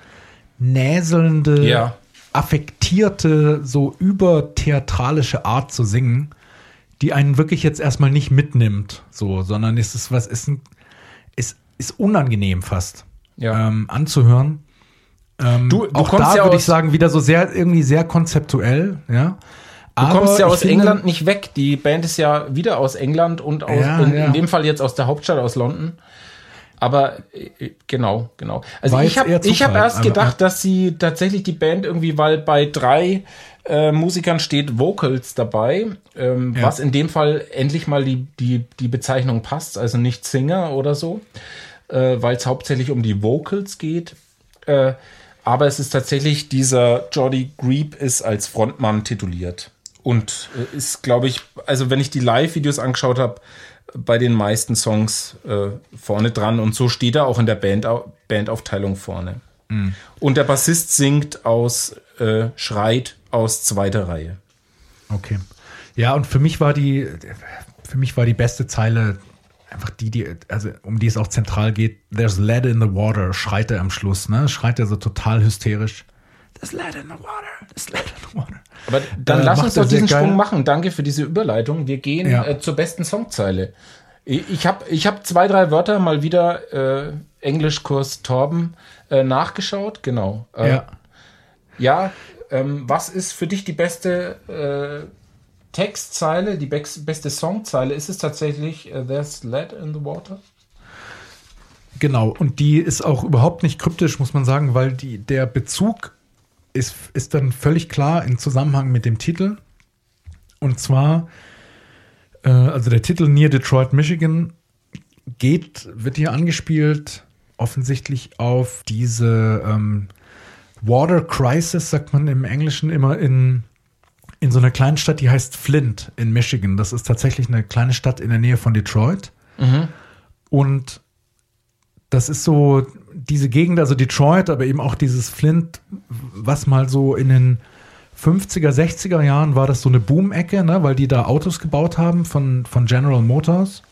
näselnde, ja affektierte, so übertheatralische Art zu singen, die einen wirklich jetzt erstmal nicht mitnimmt, so, sondern ist es was, ist, ein, ist, ist unangenehm fast ja. ähm, anzuhören. Ähm, du, du auch kommst da ja würde ich sagen, wieder so sehr, irgendwie sehr konzeptuell, ja. Du Aber kommst ja aus finde, England nicht weg. Die Band ist ja wieder aus England und aus, ja, in, ja. in, dem Fall jetzt aus der Hauptstadt, aus London. Aber äh, genau, genau. Also War ich habe ich hab erst gedacht, dass sie tatsächlich die Band irgendwie, weil bei drei äh, Musikern steht Vocals dabei, ähm, Ja. was in dem Fall endlich mal die, die, die Bezeichnung passt, also nicht Singer oder so, äh, weil es hauptsächlich um die Vocals geht. Äh, aber es ist tatsächlich dieser Jordi Greep ist als Frontmann tituliert. Und äh, ist, glaube ich, also wenn ich die Live-Videos angeschaut habe, bei den meisten Songs äh, vorne dran und so steht er auch in der Band, Bandaufteilung vorne. Mhm. Und der Bassist singt aus, äh, schreit aus zweiter Reihe. Okay. Ja, und für mich war die, für mich war die beste Zeile einfach die, die, also um die es auch zentral geht. There's lead in the water, schreit er am Schluss, ne? Schreit er so total hysterisch. There's lead in the water, there's lead in the water. Aber dann Äh, lass uns doch diesen. Sprung machen. Danke für diese Überleitung. Wir gehen Ja. äh, zur besten Songzeile. Ich, habe ich hab zwei, drei Wörter mal wieder äh, Englischkurs Torben äh, nachgeschaut. Genau. Äh, Ja. Ja, ähm, was ist für dich die beste äh, Textzeile, die bex- beste Songzeile? Ist es tatsächlich äh, There's Lead in the Water? Genau, und die ist auch überhaupt nicht kryptisch, muss man sagen, weil die, der Bezug ist, ist dann völlig klar im Zusammenhang mit dem Titel. Und zwar, äh, also der Titel Near Detroit, Michigan geht, wird hier angespielt offensichtlich auf diese ähm, Water Crisis, sagt man im Englischen immer in, in so einer kleinen Stadt, die heißt Flint in Michigan. Das ist tatsächlich eine kleine Stadt in der Nähe von Detroit. Mhm. Und das ist so diese Gegend, also Detroit, aber eben auch dieses Flint, was mal so in den 50er, 60er Jahren war das so eine Boom-Ecke, ne, weil die da Autos gebaut haben von, von General Motors.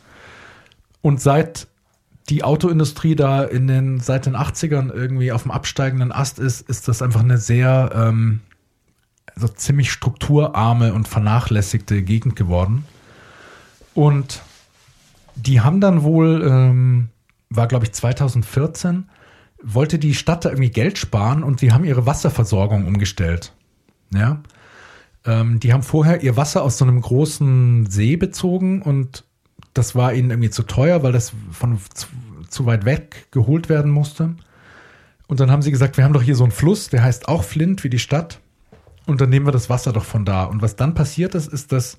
Und seit die Autoindustrie da in den, seit den 80ern irgendwie auf dem absteigenden Ast ist, ist das einfach eine sehr, ähm, also ziemlich strukturarme und vernachlässigte Gegend geworden. Und die haben dann wohl, ähm, war glaube ich 2014, wollte die Stadt da irgendwie Geld sparen und die haben ihre Wasserversorgung umgestellt. Ja. Ähm, die haben vorher ihr Wasser aus so einem großen See bezogen und das war ihnen irgendwie zu teuer, weil das von zu, zu weit weg geholt werden musste. Und dann haben sie gesagt, wir haben doch hier so einen Fluss, der heißt auch Flint wie die Stadt. Und dann nehmen wir das Wasser doch von da. Und was dann passiert ist, ist, dass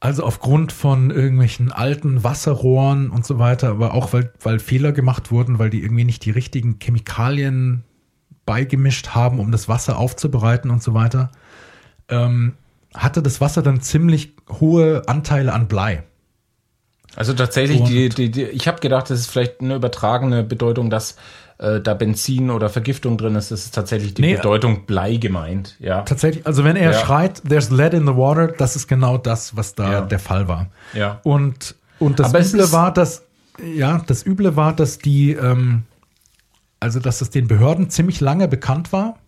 also aufgrund von irgendwelchen alten Wasserrohren und so weiter, aber auch weil, weil Fehler gemacht wurden, weil die irgendwie nicht die richtigen Chemikalien beigemischt haben, um das Wasser aufzubereiten und so weiter, ähm, hatte das Wasser dann ziemlich hohe Anteile an Blei. Also tatsächlich, die, die, die, ich habe gedacht, das ist vielleicht eine übertragene Bedeutung, dass äh, da Benzin oder Vergiftung drin ist. Ist tatsächlich die Nee, Bedeutung Blei gemeint. Ja. Tatsächlich, also wenn er Ja. schreit, there's lead in the water, das ist genau das, was da Ja. der Fall war. Ja. Und, und das Aber Üble war, dass, ja, das Üble war, dass die, ähm, also dass es den Behörden ziemlich lange bekannt war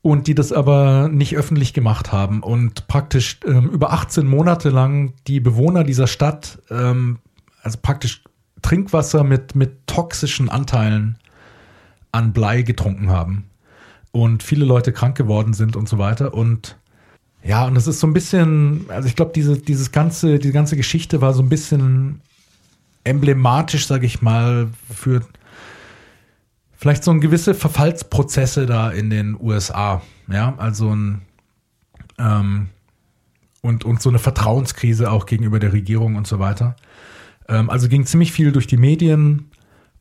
und die das aber nicht öffentlich gemacht haben und praktisch ähm, über 18 Monate lang die Bewohner dieser Stadt, ähm, also praktisch Trinkwasser mit, mit toxischen Anteilen an Blei getrunken haben und viele Leute krank geworden sind und so weiter und ja, und das ist so ein bisschen, also ich glaube, diese, dieses ganze, die ganze Geschichte war so ein bisschen emblematisch, sage ich mal, für vielleicht so ein gewisse Verfallsprozesse da in den USA. Ja, also ein ähm, und, und so eine Vertrauenskrise auch gegenüber der Regierung und so weiter. Ähm, also ging ziemlich viel durch die Medien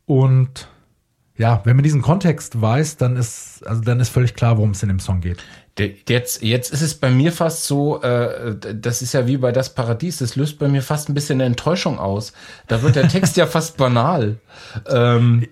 und ja, wenn man diesen Kontext weiß, dann ist, also dann ist völlig klar, worum es in dem Song geht. Jetzt, jetzt ist es bei mir fast so, äh, das ist ja wie bei Das Paradies, das löst bei mir fast ein bisschen eine Enttäuschung aus. Da wird der Text ja fast banal. Ähm,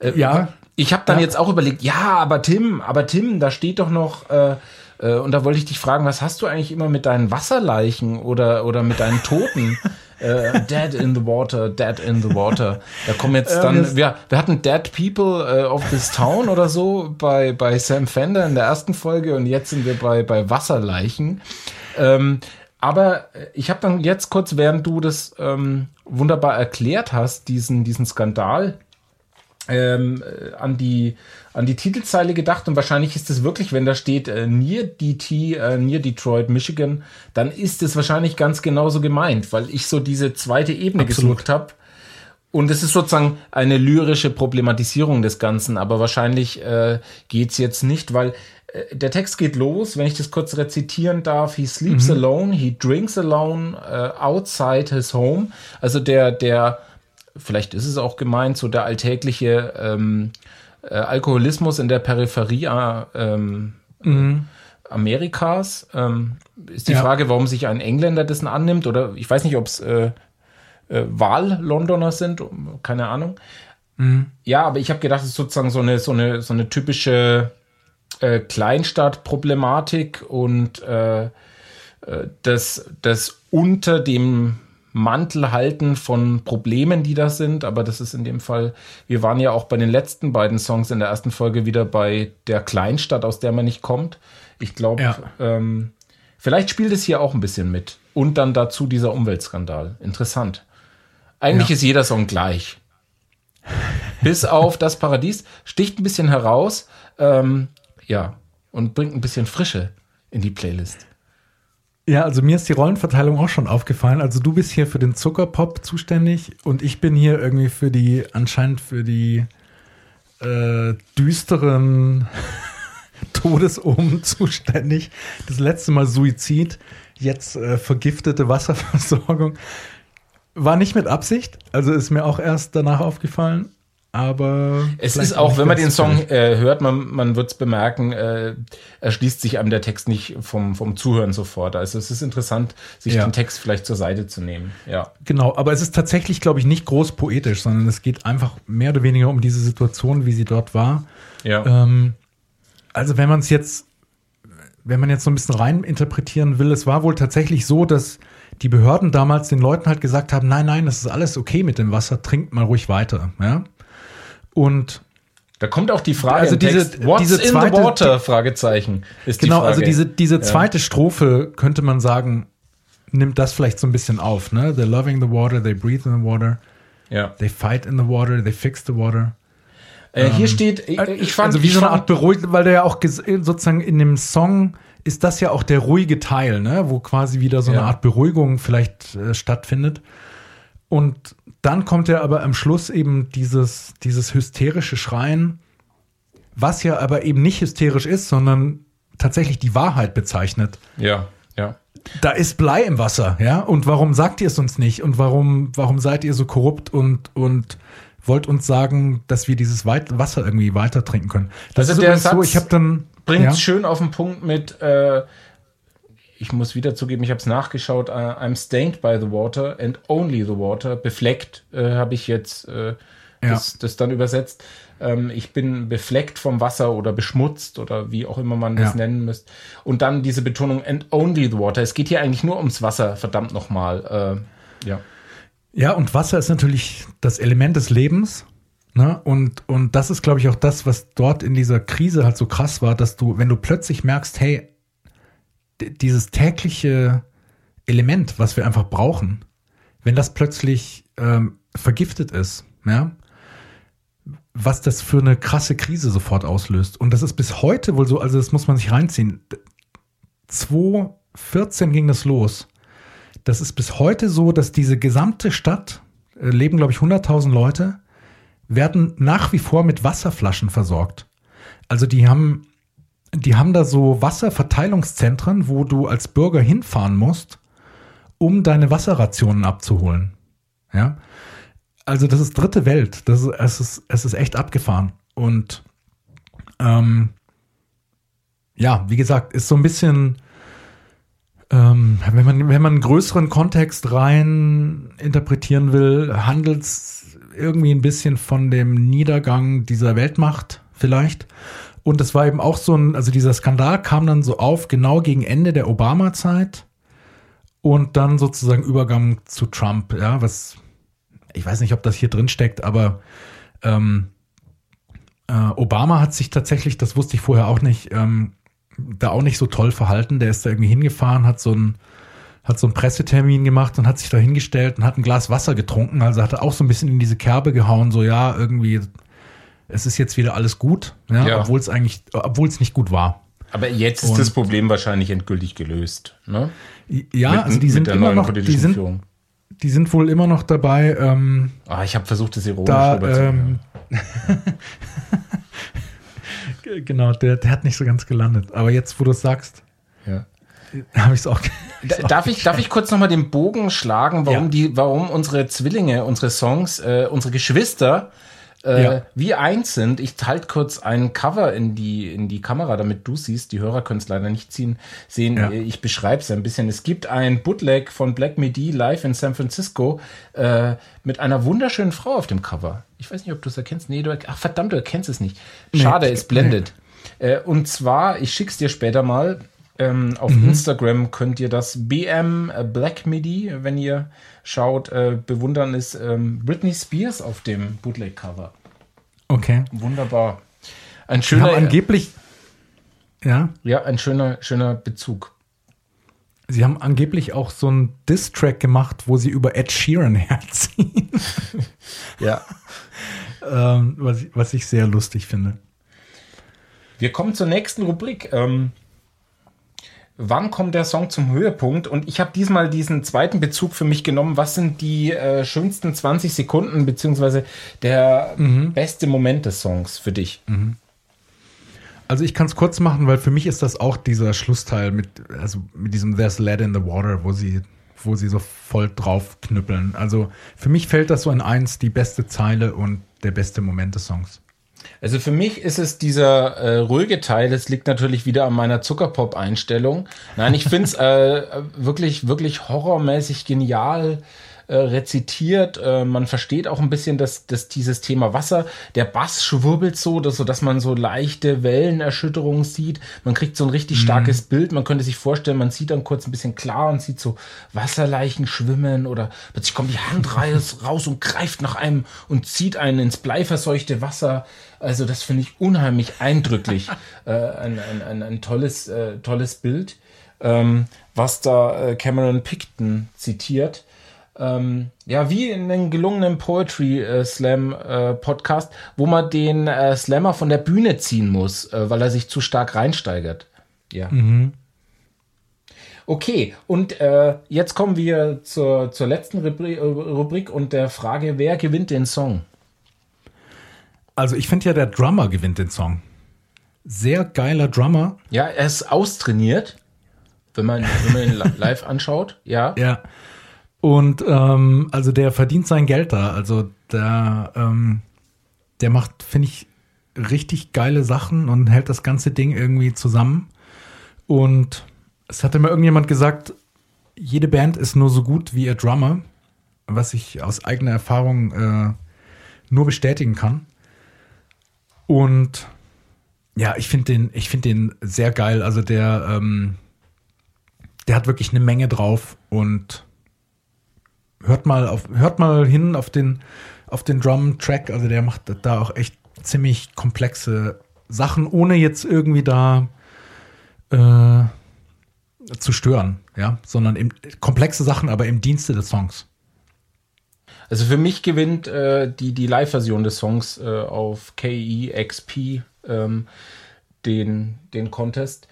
äh, Ja. Ich habe dann Ja. jetzt auch überlegt, ja, aber Tim, aber Tim, da steht doch noch, äh, äh, und da wollte ich dich fragen, was hast du eigentlich immer mit deinen Wasserleichen oder, oder mit deinen Toten? Äh, dead in the water, dead in the water. Da kommen jetzt dann, ist- wir, wir hatten Dead People äh, of this Town oder so bei, bei Sam Fender in der ersten Folge und jetzt sind wir bei, bei Wasserleichen. Ähm, aber ich habe dann jetzt kurz, während du das ähm, wunderbar erklärt hast, diesen, diesen Skandal, ähm, äh, an die an die Titelzeile gedacht und wahrscheinlich ist es wirklich, wenn da steht äh, Near DT, äh, Near Detroit, Michigan, dann ist es wahrscheinlich ganz genauso gemeint, weil ich so diese zweite Ebene Absolut. gesucht habe. Und es ist sozusagen eine lyrische Problematisierung des Ganzen, aber wahrscheinlich äh, geht's jetzt nicht, weil äh, der Text geht los, wenn ich das kurz rezitieren darf. He sleeps alone, he drinks alone, äh, outside his home. Also der, der, vielleicht ist es auch gemeint, so der alltägliche ähm, äh, Alkoholismus in der Peripherie äh, ähm, Amerikas. Ähm, ist die Ja. Frage, warum sich ein Engländer dessen annimmt oder ich weiß nicht, ob es äh, äh, Wahl-Londoner sind, keine Ahnung. Ja, aber ich habe gedacht, es ist sozusagen so eine, so eine, so eine typische äh, Kleinstadt-Problematik und äh, äh, das, das unter dem Mantel halten von Problemen, die da sind, aber das ist in dem Fall, wir waren ja auch bei den letzten beiden Songs in der ersten Folge wieder bei der Kleinstadt, aus der man nicht kommt. Ich glaube, Ja. ähm, vielleicht spielt es hier auch ein bisschen mit. Und dann dazu dieser Umweltskandal. Interessant. Eigentlich Ja. ist jeder Song gleich. Bis auf das Paradies sticht ein bisschen heraus, ähm, ja, und bringt ein bisschen Frische in die Playlist. Ja, also mir ist die Rollenverteilung auch schon aufgefallen. Also du bist hier für den Zuckerpop zuständig und ich bin hier irgendwie für die, anscheinend für die äh, düsteren Todesohm zuständig. Das letzte Mal Suizid, jetzt äh, vergiftete Wasserversorgung. War nicht mit Absicht, also ist mir auch erst danach aufgefallen. Aber es ist auch, wenn man den Song äh, hört, man, man wird es bemerken, äh, erschließt sich einem der Text nicht vom, vom Zuhören sofort. Also es ist interessant, sich ja. den Text vielleicht zur Seite zu nehmen. Ja. Genau, aber es ist tatsächlich, glaube ich, nicht groß poetisch, sondern es geht einfach mehr oder weniger um diese Situation, wie sie dort war. Ja. Ähm, also wenn man es jetzt, wenn man jetzt so ein bisschen rein interpretieren will, es war wohl tatsächlich so, dass die Behörden damals den Leuten halt gesagt haben, nein, nein, das ist alles okay mit dem Wasser, trinkt mal ruhig weiter. Ja? Und da kommt auch die Frage, also diese, Text, What's diese zweite, in the water? Fragezeichen. Ist genau, also diese, diese zweite ja. Strophe könnte man sagen, nimmt das vielleicht so ein bisschen auf, ne? They're loving the water, they breathe in the water. Ja. They fight in the water, they fix the water. Äh, hier ähm, steht, ich, äh, ich fand. Also wie so eine Art beruhigt, weil der ja auch sozusagen in dem Song ist das ja auch der ruhige Teil, ne? Wo quasi wieder so ja. eine Art Beruhigung vielleicht äh, stattfindet. Und dann kommt ja aber am Schluss eben dieses, dieses hysterische Schreien, was ja aber eben nicht hysterisch ist, sondern tatsächlich die Wahrheit bezeichnet. Ja, ja. Da ist Blei im Wasser, ja? Und warum sagt ihr es uns nicht? Und warum, warum seid ihr so korrupt und, und wollt uns sagen, dass wir dieses Wasser irgendwie weiter trinken können? Das also ist der Satz so, ich habe dann bringt ja? schön auf den Punkt mit äh, ich muss wieder zugeben, ich habe es nachgeschaut. Uh, I'm stained by the water and only the water. Befleckt äh, habe ich jetzt äh, ja. das, das, dann übersetzt. Ähm, ich bin befleckt vom Wasser oder beschmutzt oder wie auch immer man das ja. nennen müsst. Und dann diese Betonung and only the water. Es geht hier eigentlich nur ums Wasser, verdammt nochmal. Äh, ja. Ja, und Wasser ist natürlich das Element des Lebens. Ne? Und, und das ist, glaube ich, auch das, was dort in dieser Krise halt so krass war, dass du, wenn du plötzlich merkst, hey, dieses tägliche Element, was wir einfach brauchen, wenn das plötzlich ähm, vergiftet ist, ja, was das für eine krasse Krise sofort auslöst. Und das ist bis heute wohl so, also das muss man sich reinziehen. 2014 ging das los. Das ist bis heute so, dass diese gesamte Stadt, äh, leben glaube ich 100.000 Leute, werden nach wie vor mit Wasserflaschen versorgt. Also die haben die haben da so Wasserverteilungszentren, wo du als Bürger hinfahren musst, um deine Wasserrationen abzuholen. Ja. Also das ist dritte Welt. Das ist, es, ist, es ist echt abgefahren. Und ähm, ja, wie gesagt, ist so ein bisschen, ähm, wenn, man, wenn man einen größeren Kontext rein interpretieren will, handelt es irgendwie ein bisschen von dem Niedergang dieser Weltmacht vielleicht. Und das war eben auch so ein, also dieser Skandal kam dann so auf, genau gegen Ende der Obama-Zeit und dann sozusagen Übergang zu Trump, ja, was, ich weiß nicht, ob das hier drin steckt, aber ähm, äh, Obama hat sich tatsächlich, das wusste ich vorher auch nicht, ähm, da auch nicht so toll verhalten. Der ist da irgendwie hingefahren, hat so ein hat so einen Pressetermin gemacht und hat sich da hingestellt und hat ein Glas Wasser getrunken. Also hat er auch so ein bisschen in diese Kerbe gehauen, so ja, irgendwie es ist jetzt wieder alles gut, ja, ja. obwohl es eigentlich, obwohl es nicht gut war. Aber jetzt ist und, das Problem wahrscheinlich endgültig gelöst. Ne? Ja, mit, also die sind immer noch, die sind, die sind wohl immer noch dabei. Ähm, ah, ich habe versucht, das ironisch da, ähm, Genau, der, der hat nicht so ganz gelandet. Aber jetzt, wo du es sagst, ja. habe ich es auch. Darf ich, darf ich kurz nochmal den Bogen schlagen, warum ja. die, warum unsere Zwillinge, unsere Songs, äh, unsere Geschwister äh, ja. wie eins sind. Ich halte kurz ein Cover in die, in die Kamera, damit du siehst. Die Hörer können es leider nicht ziehen, sehen. Ja. Ich beschreibe es ein bisschen. Es gibt ein Bootleg von Black Midi live in San Francisco äh, mit einer wunderschönen Frau auf dem Cover. Ich weiß nicht, ob du es erkennst. Nee, du, ach verdammt, du erkennst es nicht. Schade, nee. es blendet. Nee. Äh, und zwar, ich schick's dir später mal. Ähm, auf mhm. Instagram könnt ihr das BM Black Midi, wenn ihr schaut, äh, bewundern, ist ähm, Britney Spears auf dem Bootleg-Cover. Okay. Wunderbar. Ein schöner. angeblich. Ja. Ja, ein schöner, schöner Bezug. Sie haben angeblich auch so einen Diss-Track gemacht, wo sie über Ed Sheeran herziehen. ja. ähm, was, was ich sehr lustig finde. Wir kommen zur nächsten Rubrik. Ähm, wann kommt der Song zum Höhepunkt? Und ich habe diesmal diesen zweiten Bezug für mich genommen. Was sind die äh, schönsten 20 Sekunden, beziehungsweise der mhm. beste Moment des Songs für dich? Mhm. Also ich kann es kurz machen, weil für mich ist das auch dieser Schlussteil mit, also mit diesem There's Lead in the Water, wo sie, wo sie so voll drauf knüppeln. Also für mich fällt das so in eins, die beste Zeile und der beste Moment des Songs. Also für mich ist es dieser äh, ruhige Teil, das liegt natürlich wieder an meiner Zuckerpop-Einstellung. Nein, ich finde es äh, wirklich, wirklich horrormäßig genial äh, rezitiert. Äh, man versteht auch ein bisschen, dass, dass dieses Thema Wasser, der Bass schwurbelt so, dass, so, dass man so leichte Wellenerschütterungen sieht. Man kriegt so ein richtig mhm. starkes Bild. Man könnte sich vorstellen, man sieht dann kurz ein bisschen klar und sieht so Wasserleichen schwimmen oder plötzlich kommt die Hand raus und greift nach einem und zieht einen ins bleiverseuchte Wasser. Also das finde ich unheimlich eindrücklich. äh, ein, ein, ein, ein tolles, äh, tolles Bild, ähm, was da äh, Cameron Picton zitiert ähm, ja, wie in einem gelungenen Poetry äh, Slam äh, Podcast, wo man den äh, Slammer von der Bühne ziehen muss, äh, weil er sich zu stark reinsteigert. Ja. Mhm. Okay, und jetzt kommen wir zur, zur letzten Rubrik, äh, Rubrik und der Frage, wer gewinnt den Song? Also ich finde ja, der Drummer gewinnt den Song. Sehr geiler Drummer. Ja, er ist austrainiert, wenn man, wenn man ihn live anschaut. Ja. Ja. Und ähm, also der verdient sein Geld da. Also der, ähm, der macht, finde ich, richtig geile Sachen und hält das ganze Ding irgendwie zusammen. Und es hatte mir irgendjemand gesagt, jede Band ist nur so gut wie ihr Drummer, was ich aus eigener Erfahrung äh, nur bestätigen kann. Und ja, ich finde den, ich finde den sehr geil. Also der, ähm, der hat wirklich eine Menge drauf und hört mal auf, hört mal hin auf den, auf den Drum-Track. Also der macht da auch echt ziemlich komplexe Sachen, ohne jetzt irgendwie da äh, zu stören, ja, sondern im, komplexe Sachen, aber im Dienste des Songs. Also für mich gewinnt äh, die, die Live-Version des Songs äh, auf KEXP ähm, den, den Contest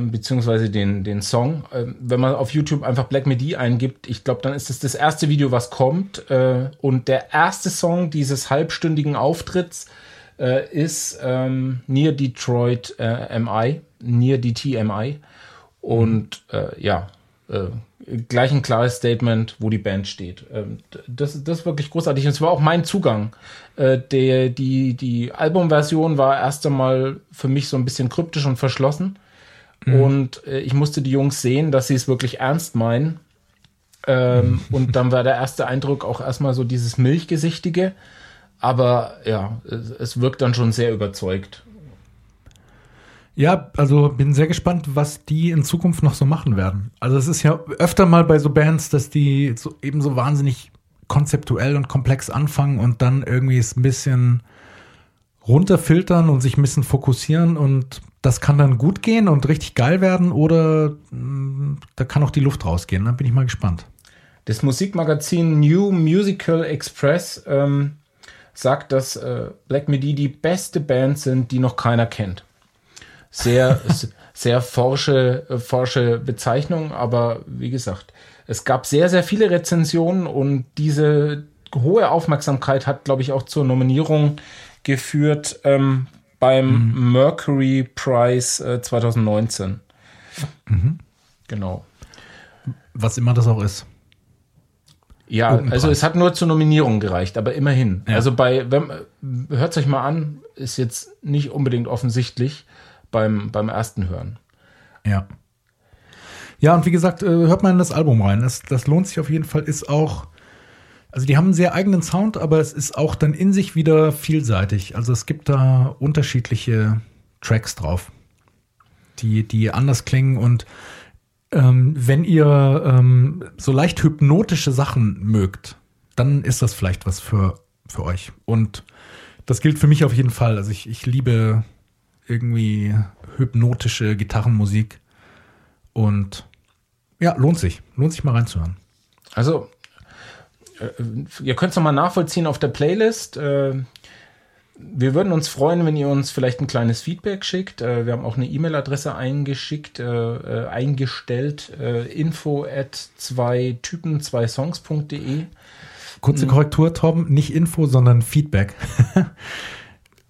beziehungsweise den, den Song. Ähm, wenn man auf YouTube einfach Black Midi eingibt, ich glaube, dann ist es das, das erste Video, was kommt. Äh, und der erste Song dieses halbstündigen Auftritts äh, ist ähm, Near Detroit äh, MI, Near DT MI. Und äh, ja, gleich ein klares Statement, wo die Band steht. Ähm, das, das ist wirklich großartig. Und es war auch mein Zugang. Äh, die, die Albumversion war erst einmal für mich so ein bisschen kryptisch und verschlossen. Mhm. Und äh, ich musste die Jungs sehen, dass sie es wirklich ernst meinen. Ähm, und dann war der erste Eindruck auch erstmal so dieses Milchgesichtige. Aber ja, es, es wirkt dann schon sehr überzeugt. Ja, also bin sehr gespannt, was die in Zukunft noch so machen werden. Also es ist ja öfter mal bei so Bands, dass die so eben so wahnsinnig konzeptuell und komplex anfangen und dann irgendwie es ein bisschen runterfiltern und sich ein bisschen fokussieren und das kann dann gut gehen und richtig geil werden oder mh, mm, da kann auch die Luft rausgehen. Da bin ich mal gespannt. Das Musikmagazin New Musical Express ähm, sagt, dass äh, Black Midi die beste Band sind, die noch keiner kennt. Sehr, sehr forsche, äh, forsche Bezeichnung, aber wie gesagt, es gab sehr, sehr viele Rezensionen und diese hohe Aufmerksamkeit hat, glaube ich, auch zur Nominierung geführt ähm, beim mhm. Mercury Prize äh, 2019. Mhm. Genau. Was immer das auch ist. Ja, also es hat nur zur Nominierung gereicht, aber immerhin. Ja. Also bei, hört es euch mal an, ist jetzt nicht unbedingt offensichtlich beim, beim ersten Hören. Ja. Ja, und wie gesagt, äh, hört mal in das Album rein. Das, das lohnt sich auf jeden Fall. Ist auch also die haben einen sehr eigenen Sound, aber es ist auch dann in sich wieder vielseitig. Also es gibt da unterschiedliche Tracks drauf, die, die anders klingen. Und ähm, wenn ihr ähm, so leicht hypnotische Sachen mögt, dann ist das vielleicht was für, für euch. Und das gilt für mich auf jeden Fall. Also ich, ich liebe irgendwie hypnotische Gitarrenmusik. Und ja, lohnt sich. Lohnt sich mal reinzuhören. Also ihr könnt es nochmal nachvollziehen auf der Playlist. Äh, wir würden uns freuen, wenn ihr uns vielleicht ein kleines Feedback schickt. Äh, wir haben auch eine E-Mail-Adresse eingeschickt, eingestellt, info at zwei Typen, zwei Songs.de. Kurze Korrektur, Tom, nicht Info, sondern Feedback.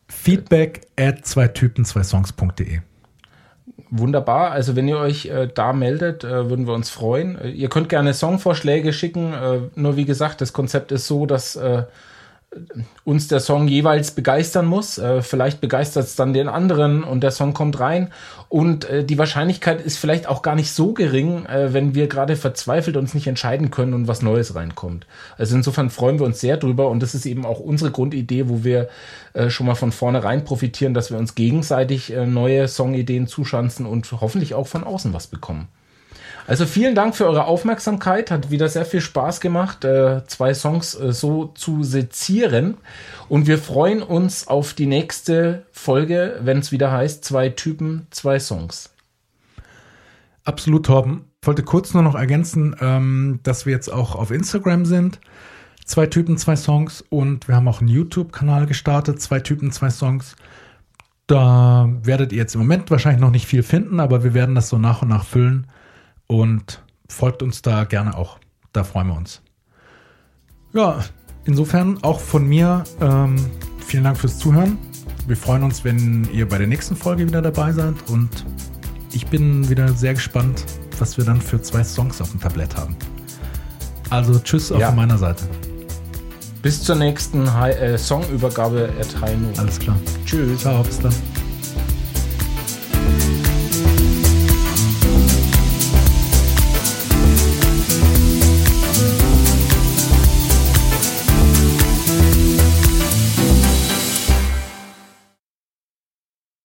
Feedback at zwei Typen, zwei Songs.de. Wunderbar. Also wenn ihr euch äh, da meldet, äh, würden wir uns freuen. Äh, ihr könnt gerne Songvorschläge schicken. Äh, nur wie gesagt, das Konzept ist so, dass äh, uns der Song jeweils begeistern muss. Äh, vielleicht begeistert es dann den anderen und der Song kommt rein. Und äh, die Wahrscheinlichkeit ist vielleicht auch gar nicht so gering, äh, wenn wir gerade verzweifelt uns nicht entscheiden können und was Neues reinkommt. Also insofern freuen wir uns sehr drüber und das ist eben auch unsere Grundidee, wo wir äh, schon mal von vornherein profitieren, dass wir uns gegenseitig äh, neue Songideen zuschanzen und hoffentlich auch von außen was bekommen. Also vielen Dank für eure Aufmerksamkeit. Hat wieder sehr viel Spaß gemacht, äh, zwei Songs äh, so zu sezieren. Und wir freuen uns auf die nächste Folge, wenn es wieder heißt, zwei Typen, zwei Songs. Absolut, Torben. Ich wollte kurz nur noch ergänzen, ähm, dass wir jetzt auch auf Instagram sind. Zwei Typen, zwei Songs. Und wir haben auch einen YouTube-Kanal gestartet. Zwei Typen, zwei Songs. Da werdet ihr jetzt im Moment wahrscheinlich noch nicht viel finden, aber wir werden das so nach und nach füllen und folgt uns da gerne auch. Da freuen wir uns. Ja, insofern auch von mir ähm, vielen Dank fürs Zuhören. Wir freuen uns, wenn ihr bei der nächsten Folge wieder dabei seid und ich bin wieder sehr gespannt, was wir dann für zwei Songs auf dem Tablett haben. Also tschüss auch Ja. von meiner Seite. Bis zur nächsten Hi äh, Songübergabe Noon. Alles klar. Tschüss. Ciao, bis dann.